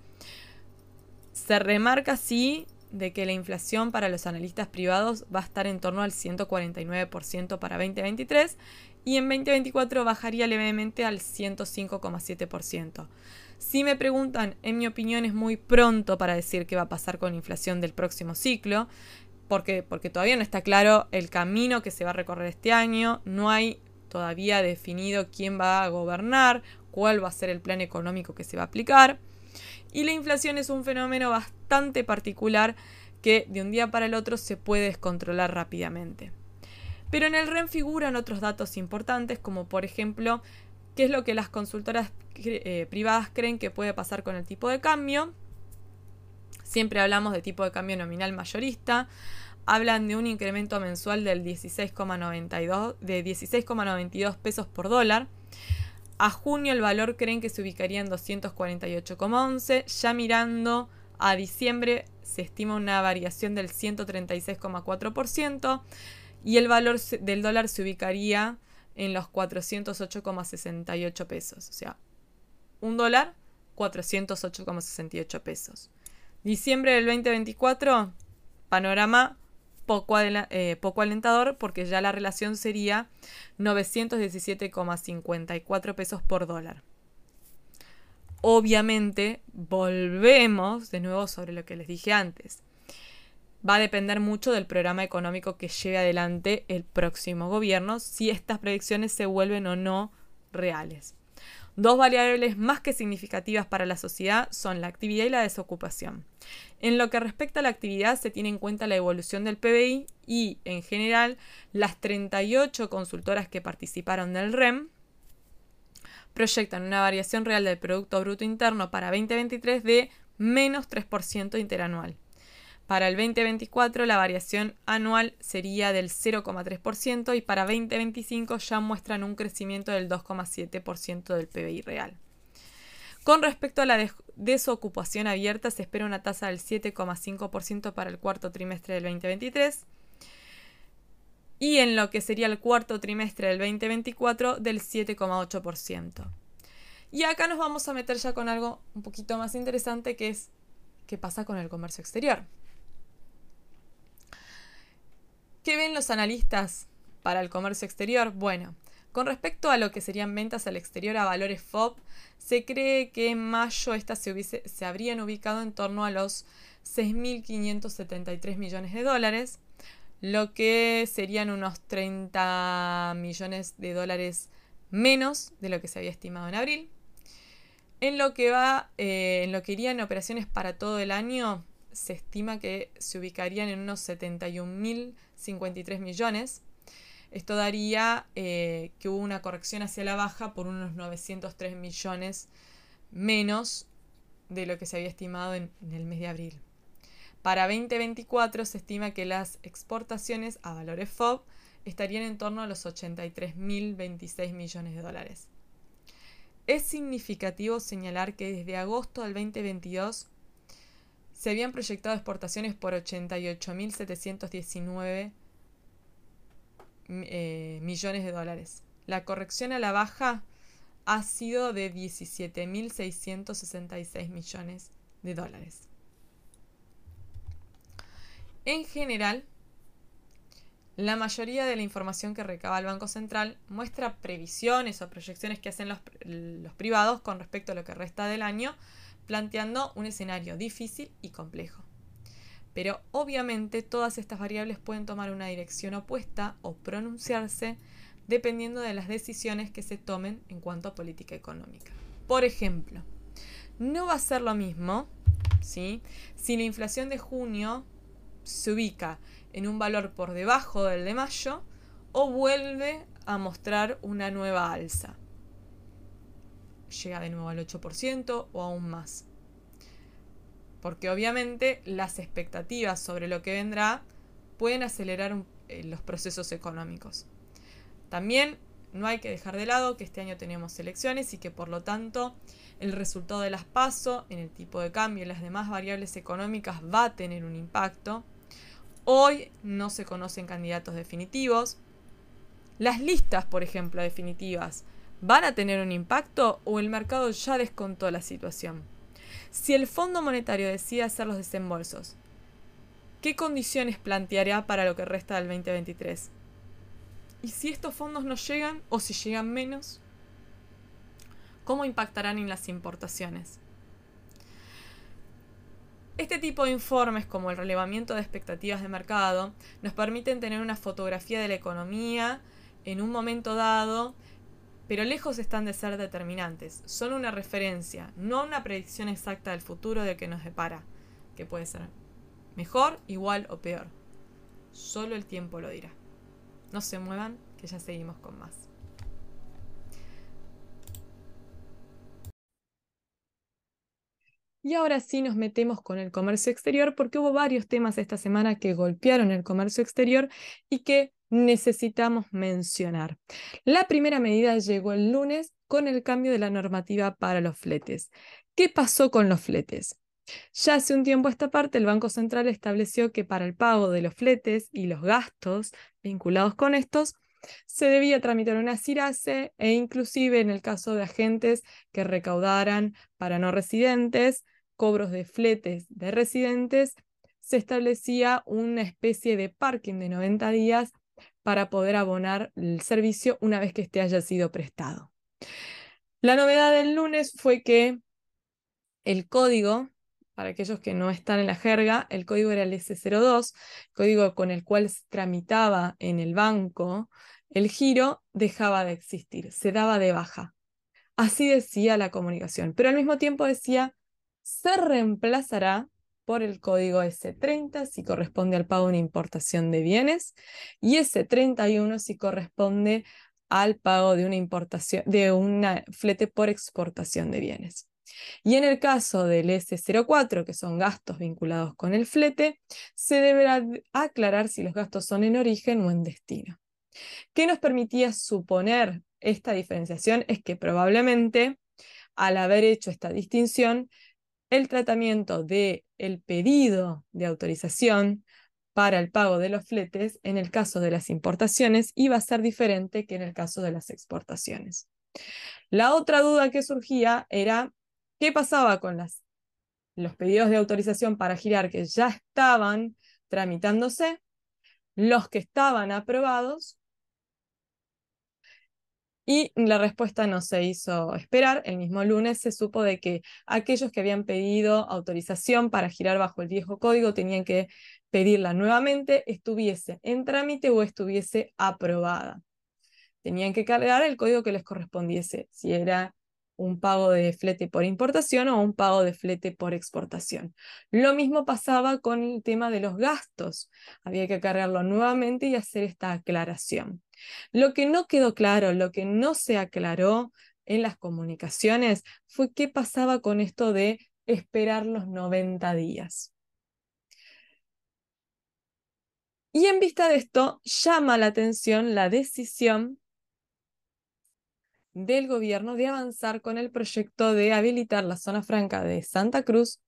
Se remarca, sí, de que la inflación para los analistas privados va a estar en torno al 149% para 2023 y en 2024 bajaría levemente al 105,7%. Si me preguntan, en mi opinión es muy pronto para decir qué va a pasar con la inflación del próximo ciclo, porque, porque todavía no está claro el camino que se va a recorrer este año, no hay todavía definido quién va a gobernar, cuál va a ser el plan económico que se va a aplicar. Y la inflación es un fenómeno bastante particular que de un día para el otro se puede descontrolar rápidamente. Pero en el REN figuran otros datos importantes, como por ejemplo, qué es lo que las consultoras eh, privadas creen que puede pasar con el tipo de cambio. Siempre hablamos de tipo de cambio nominal mayorista. Hablan de un incremento mensual del 16,92 de 16,92 pesos por dólar. A junio el valor creen que se ubicaría en 248,11. Ya mirando a diciembre se estima una variación del 136,4% y el valor del dólar se ubicaría en los 408,68 pesos. O sea, un dólar, 408,68 pesos. Diciembre del 2024, panorama poco, eh, poco alentador porque ya la relación sería 917,54 pesos por dólar. Obviamente, volvemos de nuevo sobre lo que les dije antes va a depender mucho del programa económico que lleve adelante el próximo gobierno, si estas predicciones se vuelven o no reales. Dos variables más que significativas para la sociedad son la actividad y la desocupación. En lo que respecta a la actividad se tiene en cuenta la evolución del PBI y, en general, las 38 consultoras que participaron del REM proyectan una variación real del Producto Bruto Interno para 2023 de menos 3% interanual. Para el 2024 la variación anual sería del 0,3% y para 2025 ya muestran un crecimiento del 2,7% del PBI real. Con respecto a la desocupación abierta, se espera una tasa del 7,5% para el cuarto trimestre del 2023 y en lo que sería el cuarto trimestre del 2024 del 7,8%. Y acá nos vamos a meter ya con algo un poquito más interesante que es qué pasa con el comercio exterior. ¿Qué ven los analistas para el comercio exterior? Bueno, con respecto a lo que serían ventas al exterior a valores FOB, se cree que en mayo estas se, se habrían ubicado en torno a los 6.573 millones de dólares, lo que serían unos 30 millones de dólares menos de lo que se había estimado en abril. En lo que va, eh, en lo que irían operaciones para todo el año, se estima que se ubicarían en unos 71.053 millones. Esto daría eh, que hubo una corrección hacia la baja por unos 903 millones menos de lo que se había estimado en, en el mes de abril. Para 2024 se estima que las exportaciones a valores FOB estarían en torno a los 83.026 millones de dólares. Es significativo señalar que desde agosto del 2022 se habían proyectado exportaciones por 88.719 eh, millones de dólares. La corrección a la baja ha sido de 17.666 millones de dólares. En general, la mayoría de la información que recaba el Banco Central muestra previsiones o proyecciones que hacen los, privados con respecto a lo que resta del año, planteando un escenario difícil y complejo. Pero obviamente todas estas variables pueden tomar una dirección opuesta o pronunciarse dependiendo de las decisiones que se tomen en cuanto a política económica. Por ejemplo, no va a ser lo mismo si la inflación de junio se ubica en un valor por debajo del de mayo o vuelve a mostrar una nueva alza. Llega de nuevo al 8% o aún más. Porque obviamente las expectativas sobre lo que vendrá pueden acelerar eh, los procesos económicos. También no hay que dejar de lado que este año tenemos elecciones y que por lo tanto el resultado de las PASO en el tipo de cambio y las demás variables económicas va a tener un impacto. Hoy no se conocen candidatos definitivos. Las listas, por ejemplo, definitivas, ¿van a tener un impacto o el mercado ya descontó la situación? Si el Fondo Monetario decide hacer los desembolsos, ¿qué condiciones planteará para lo que resta del 2023? ¿Y si estos fondos no llegan o si llegan menos? ¿Cómo impactarán en las importaciones? Este tipo de informes, como el relevamiento de expectativas de mercado, nos permiten tener una fotografía de la economía en un momento dado, pero lejos están de ser determinantes. Son una referencia, no una predicción exacta del futuro de que nos depara, que puede ser mejor, igual o peor. Solo el tiempo lo dirá. No se muevan, que ya seguimos con más. Y ahora sí nos metemos con el comercio exterior porque hubo varios temas esta semana que golpearon el comercio exterior y que necesitamos mencionar. La primera medida llegó el lunes con el cambio de la normativa para los fletes. ¿Qué pasó con los fletes? Ya hace un tiempo esta parte, el Banco Central estableció que para el pago de los fletes y los gastos vinculados con estos, se debía tramitar una CIRASE e inclusive en el caso de agentes que recaudaran para no residentes, cobros de fletes de residentes, se establecía una especie de parking de 90 días para poder abonar el servicio una vez que este haya sido prestado. La novedad del lunes fue que el código, para aquellos que no están en la jerga, el código era el S02, código con el cual se tramitaba en el banco el giro, dejaba de existir, se daba de baja. Así decía la comunicación, pero al mismo tiempo decía se reemplazará por el código S30 si corresponde al pago de una importación de bienes y S31 si corresponde al pago de una importación de una flete por exportación de bienes. Y en el caso del S04, que son gastos vinculados con el flete, se deberá aclarar si los gastos son en origen o en destino. ¿Qué nos permitía suponer esta diferenciación? Es que probablemente Al haber hecho esta distinción, el tratamiento del el pedido de autorización para el pago de los fletes en el caso de las importaciones iba a ser diferente que en el caso de las exportaciones. La otra duda que surgía era qué pasaba con las, los pedidos de autorización para girar que ya estaban tramitándose, los que estaban aprobados y la respuesta no se hizo esperar. El mismo lunes se supo de que aquellos que habían pedido autorización para girar bajo el viejo código tenían que pedirla nuevamente, estuviese en trámite o estuviese aprobada. Tenían que cargar el código que les correspondiese, si era un pago de flete por importación o un pago de flete por exportación. Lo mismo pasaba con el tema de los gastos. Había que cargarlo nuevamente y hacer esta aclaración. Lo que no quedó claro, lo que no se aclaró en las comunicaciones fue qué pasaba con esto de esperar los 90 días. Y en vista de esto, llama la atención la decisión del gobierno de avanzar con el proyecto de habilitar la zona franca de Santa Cruz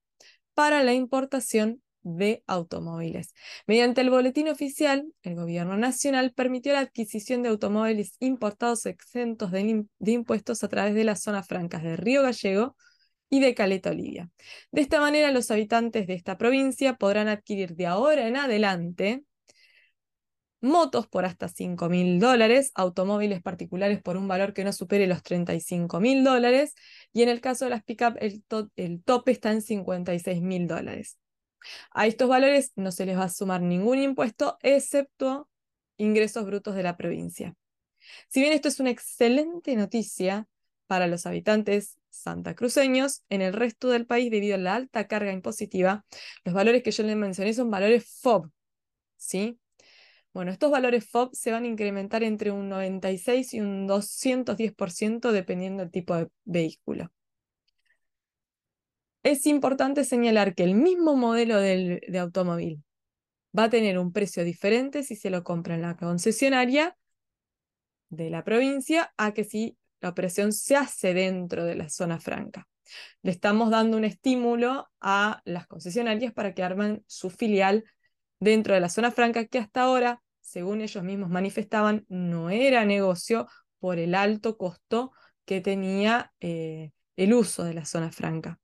para la importación de automóviles. Mediante el boletín oficial, el gobierno nacional permitió la adquisición de automóviles importados exentos de, impuestos a través de las zonas francas de Río Gallego y de Caleta Olivia. De esta manera, los habitantes de esta provincia podrán adquirir de ahora en adelante motos por hasta 5 mil dólares, automóviles particulares por un valor que no supere los 35 mil dólares, y en el caso de las pick-up el, el tope está en 56 mil dólares. A estos valores no se les va a sumar ningún impuesto, excepto ingresos brutos de la provincia. Si bien esto es una excelente noticia para los habitantes santacruceños, en el resto del país, debido a la alta carga impositiva, los valores que yo les mencioné son valores FOB, ¿sí? Bueno, estos valores FOB se van a incrementar entre un 96 y un 210% dependiendo del tipo de vehículo. Es importante señalar que el mismo modelo de automóvil va a tener un precio diferente si se lo compra en la concesionaria de la provincia a que si la operación se hace dentro de la zona franca. Le estamos dando un estímulo a las concesionarias para que armen su filial dentro de la zona franca que hasta ahora, según ellos mismos manifestaban, no era negocio por el alto costo que tenía eh, el uso de la zona franca.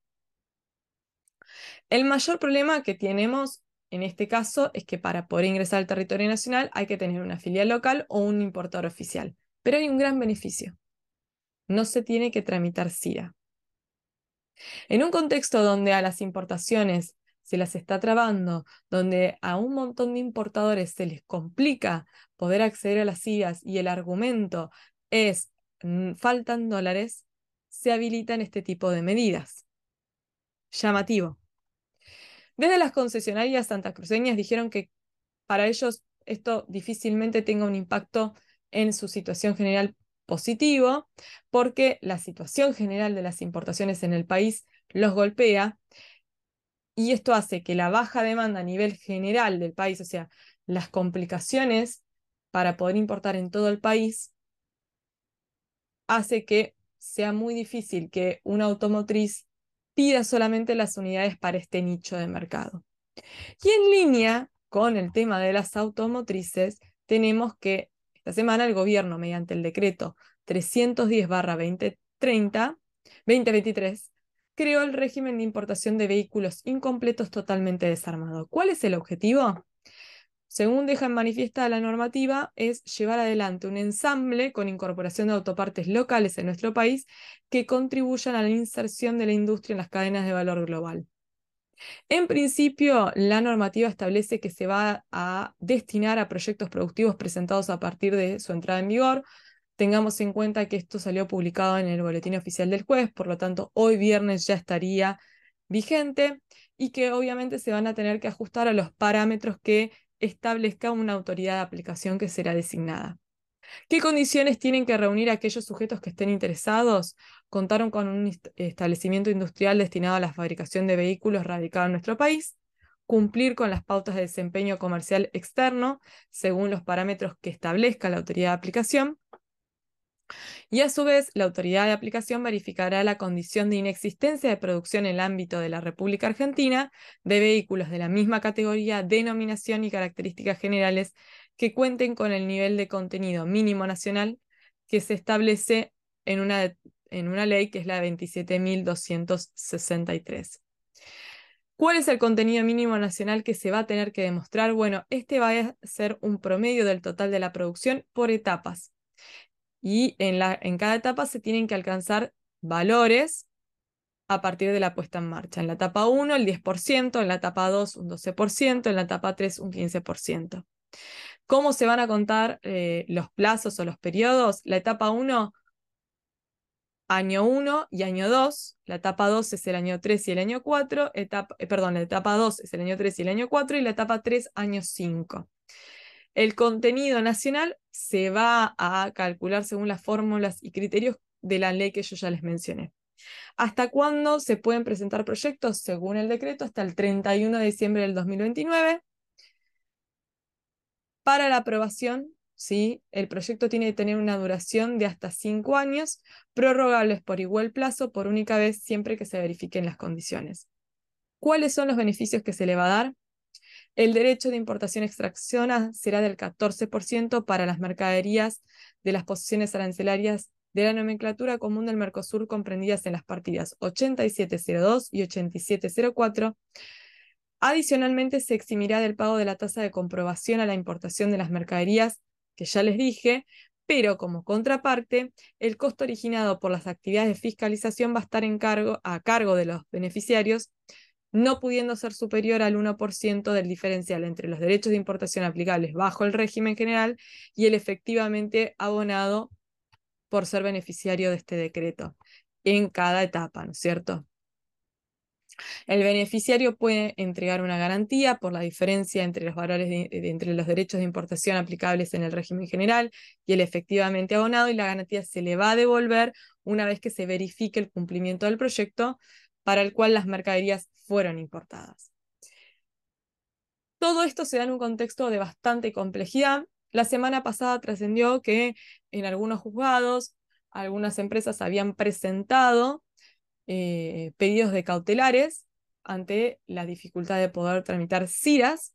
El mayor problema que tenemos en este caso es que para poder ingresar al territorio nacional hay que tener una filial local o un importador oficial. Pero hay un gran beneficio. No se tiene que tramitar CIRA. En un contexto donde a las importaciones se las está trabando, donde a un montón de importadores se les complica poder acceder a las CIRAs y el argumento es mm, faltan dólares, se habilitan este tipo de medidas. Llamativo. Desde las concesionarias santacruceñas dijeron que para ellos esto difícilmente tenga un impacto en su situación general positivo, porque la situación general de las importaciones en el país los golpea y esto hace que la baja demanda a nivel general del país, o sea, las complicaciones para poder importar en todo el país, hace que sea muy difícil que una automotriz pida solamente las unidades para este nicho de mercado. Y en línea con el tema de las automotrices, tenemos que esta semana el gobierno, mediante el decreto 310-2030, 2023, creó el régimen de importación de vehículos incompletos totalmente desarmados. ¿Cuál es el objetivo? Según deja en manifiesta la normativa, es llevar adelante un ensamble con incorporación de autopartes locales en nuestro país que contribuyan a la inserción de la industria en las cadenas de valor global. En principio, la normativa establece que se va a destinar a proyectos productivos presentados a partir de su entrada en vigor. Tengamos en cuenta que esto salió publicado en el Boletín Oficial del Juez, por lo tanto, hoy viernes ya estaría vigente y que obviamente se van a tener que ajustar a los parámetros que establezca una autoridad de aplicación que será designada. ¿Qué condiciones tienen que reunir aquellos sujetos que estén interesados? Contaron con un establecimiento industrial destinado a la fabricación de vehículos radicado en nuestro país, cumplir con las pautas de desempeño comercial externo según los parámetros que establezca la autoridad de aplicación, Y a su vez, la autoridad de aplicación verificará la condición de inexistencia de producción en el ámbito de la República Argentina de vehículos de la misma categoría, denominación y características generales que cuenten con el nivel de contenido mínimo nacional que se establece en una, en una ley que es la 27.263. ¿Cuál es el contenido mínimo nacional que se va a tener que demostrar? Bueno, este va a ser un promedio del total de la producción por etapas y en, la, en cada etapa se tienen que alcanzar valores a partir de la puesta en marcha. En la etapa 1 el 10%, en la etapa 2 un 12%, en la etapa 3 un 15%. ¿Cómo se van a contar eh, los plazos o los periodos? La etapa 1, año 1 y año 2. La etapa 2 es el año 3 y el año 4. Etapa, eh, perdón, la etapa 2 es el año 3 y el año 4. Y la etapa 3, año 5. El contenido nacional se va a calcular según las fórmulas y criterios de la ley que yo ya les mencioné. ¿Hasta cuándo se pueden presentar proyectos? Según el decreto, hasta el 31 de diciembre del 2029. Para la aprobación, ¿sí? el proyecto tiene que tener una duración de hasta cinco años, prorrogables por igual plazo por única vez siempre que se verifiquen las condiciones. ¿Cuáles son los beneficios que se le va a dar? El derecho de importación extracción será del 14% para las mercaderías de las posiciones arancelarias de la nomenclatura común del Mercosur comprendidas en las partidas 8702 y 8704. Adicionalmente, se eximirá del pago de la tasa de comprobación a la importación de las mercaderías, que ya les dije, pero como contraparte, el costo originado por las actividades de fiscalización va a estar a cargo de los beneficiarios no pudiendo ser superior al 1% del diferencial entre los derechos de importación aplicables bajo el régimen general y el efectivamente abonado por ser beneficiario de este decreto en cada etapa, ¿no es cierto? El beneficiario puede entregar una garantía por la diferencia entre los valores entre los derechos de importación aplicables en el régimen general y el efectivamente abonado y la garantía se le va a devolver una vez que se verifique el cumplimiento del proyecto para el cual las mercaderías fueron importadas. Todo esto se da en un contexto de bastante complejidad. La semana pasada trascendió que en algunos juzgados algunas empresas habían presentado eh, pedidos de cautelares ante la dificultad de poder tramitar CIRAS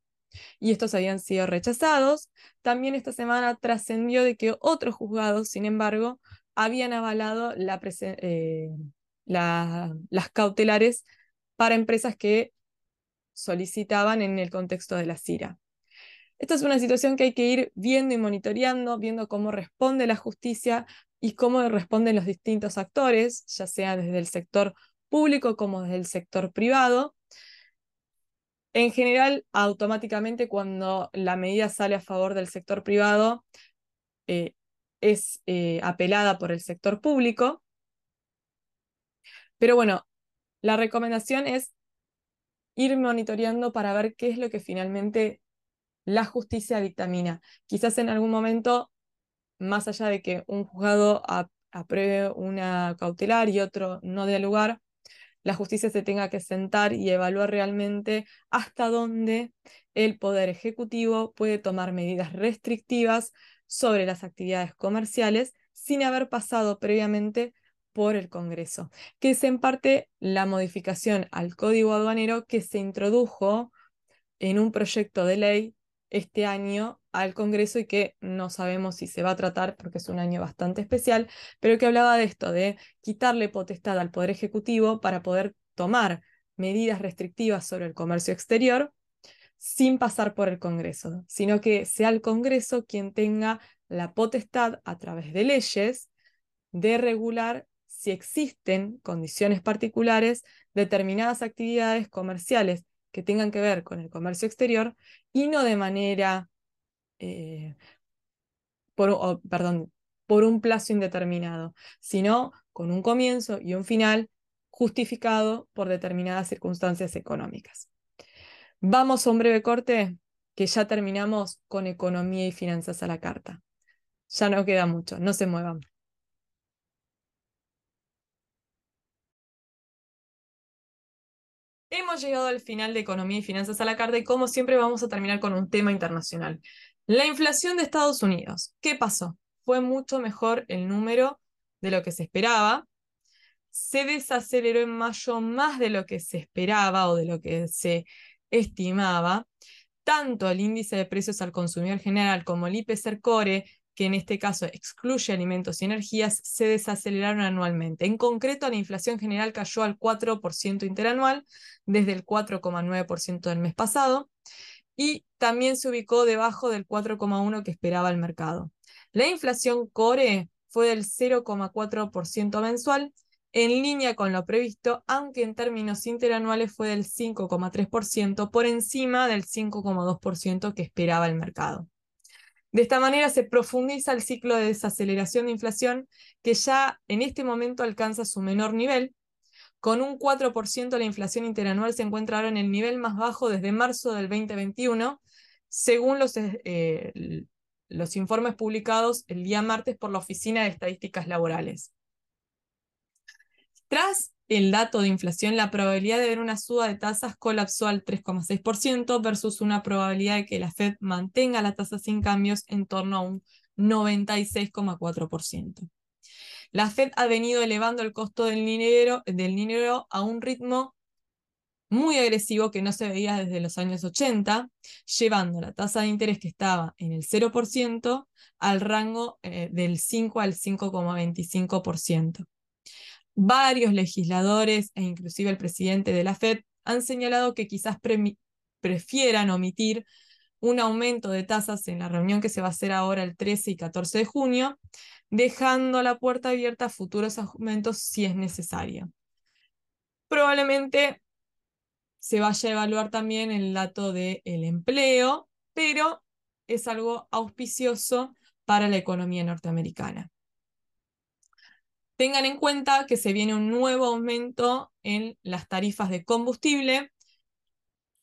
y estos habían sido rechazados. También esta semana trascendió de que otros juzgados, sin embargo, habían avalado la, eh, las cautelares para empresas que solicitaban en el contexto de la CIRA. Esta es una situación que hay que ir viendo y monitoreando, viendo cómo responde la justicia y cómo responden los distintos actores, ya sea desde el sector público como desde el sector privado. En general, automáticamente cuando la medida sale a favor del sector privado, eh, es eh, apelada por el sector público. Pero bueno, la recomendación es ir monitoreando para ver qué es lo que finalmente la justicia dictamina. Quizás en algún momento, más allá de que un juzgado apruebe una cautelar y otro no dé lugar, la justicia se tenga que sentar y evaluar realmente hasta dónde el Poder Ejecutivo puede tomar medidas restrictivas sobre las actividades comerciales sin haber pasado previamente por el Congreso, que es en parte la modificación al código aduanero que se introdujo en un proyecto de ley este año al Congreso y que no sabemos si se va a tratar porque es un año bastante especial, pero que hablaba de esto, de quitarle potestad al Poder Ejecutivo para poder tomar medidas restrictivas sobre el comercio exterior sin pasar por el Congreso, sino que sea el Congreso quien tenga la potestad a través de leyes de regular si existen condiciones particulares, determinadas actividades comerciales que tengan que ver con el comercio exterior y no de manera, eh, perdón, por un plazo indeterminado, sino con un comienzo y un final justificado por determinadas circunstancias económicas. Vamos a un breve corte que ya terminamos con economía y finanzas a la carta. Ya no queda mucho, no se muevan. Hemos llegado al final de Economía y Finanzas a la carta y como siempre vamos a terminar con un tema internacional. La inflación de Estados Unidos. ¿Qué pasó? fue mucho mejor el número de lo que se esperaba. Se desaceleró en mayo más de lo que se esperaba o de lo que se estimaba. Tanto el índice de precios al consumidor general como el IPC Core, que en este caso excluye alimentos y energías, se desaceleraron anualmente. En concreto, la inflación general cayó al 4% interanual desde el 4,9% del mes pasado y también se ubicó debajo del 4,1% que esperaba el mercado. La inflación core fue del 0,4% mensual, en línea con lo previsto, aunque en términos interanuales fue del 5,3%, por encima del 5,2% que esperaba el mercado. De esta manera se profundiza el ciclo de desaceleración de inflación que ya en este momento alcanza su menor nivel. Con un 4% la inflación interanual se encuentra ahora en el nivel más bajo desde marzo del 2021, según los, eh, los informes publicados el día martes por la Oficina de Estadísticas Laborales. Tras el dato de inflación, la probabilidad de ver una suba de tasas colapsó al 3,6% versus una probabilidad de que la Fed mantenga la tasa sin cambios en torno a un 96,4%. La Fed ha venido elevando el costo del dinero, del dinero a un ritmo muy agresivo que no se veía desde los años 80, llevando la tasa de interés que estaba en el 0% al rango eh, del 5 al 5,25%. Varios legisladores e inclusive el presidente de la Fed han señalado que quizás prefieran omitir un aumento de tasas en la reunión que se va a hacer ahora el 13 y 14 de junio, dejando la puerta abierta a futuros aumentos si es necesario. Probablemente se vaya a evaluar también el dato del empleo, pero es algo auspicioso para la economía norteamericana. Tengan en cuenta que se viene un nuevo aumento en las tarifas de combustible.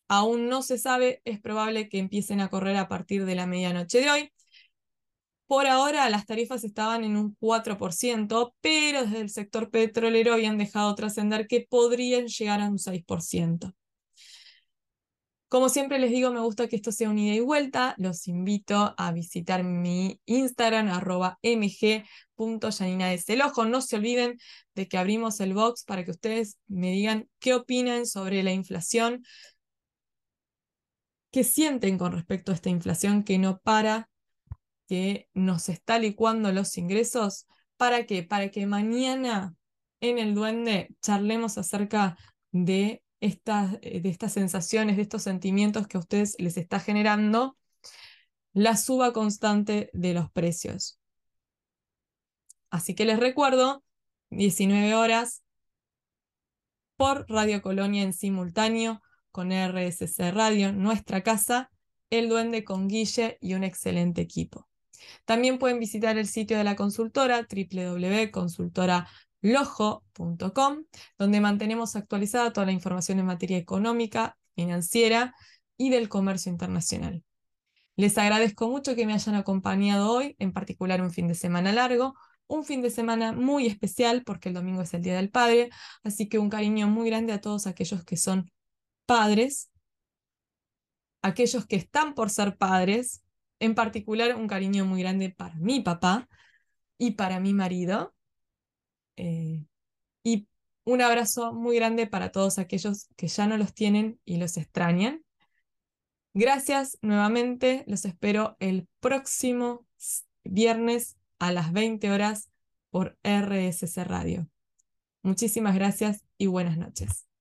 Aún no se sabe, es probable que empiecen a correr a partir de la medianoche de hoy. Por ahora las tarifas estaban en un 4%, pero desde el sector petrolero habían dejado trascender que podrían llegar a un 6%. Como siempre les digo, me gusta que esto sea un ida y vuelta. Los invito a visitar mi Instagram, arroba mg.yanina No se olviden de que abrimos el box para que ustedes me digan qué opinan sobre la inflación, qué sienten con respecto a esta inflación que no para, que nos está licuando los ingresos. ¿Para qué? Para que mañana en el duende charlemos acerca de eh, de estas sensaciones, de estos sentimientos que a ustedes les está generando la suba constante de los precios. Así que les recuerdo, 19 horas por Radio Colonia en simultáneo con RSC Radio, nuestra casa, El Duende con Guille y un excelente equipo. También pueden visitar el sitio de la consultora www.consultora lojo.com, donde mantenemos actualizada toda la información en materia económica, financiera y del comercio internacional. Les agradezco mucho que me hayan acompañado hoy, en particular un fin de semana largo, un fin de semana muy especial porque el domingo es el Día del Padre, así que un cariño muy grande a todos aquellos que son padres, aquellos que están por ser padres, en particular un cariño muy grande para mi papá y para mi marido, eh, y un abrazo muy grande para todos aquellos que ya no los tienen y los extrañan. Gracias nuevamente, los espero el próximo viernes a las 20 horas por RSC Radio. Muchísimas gracias y buenas noches.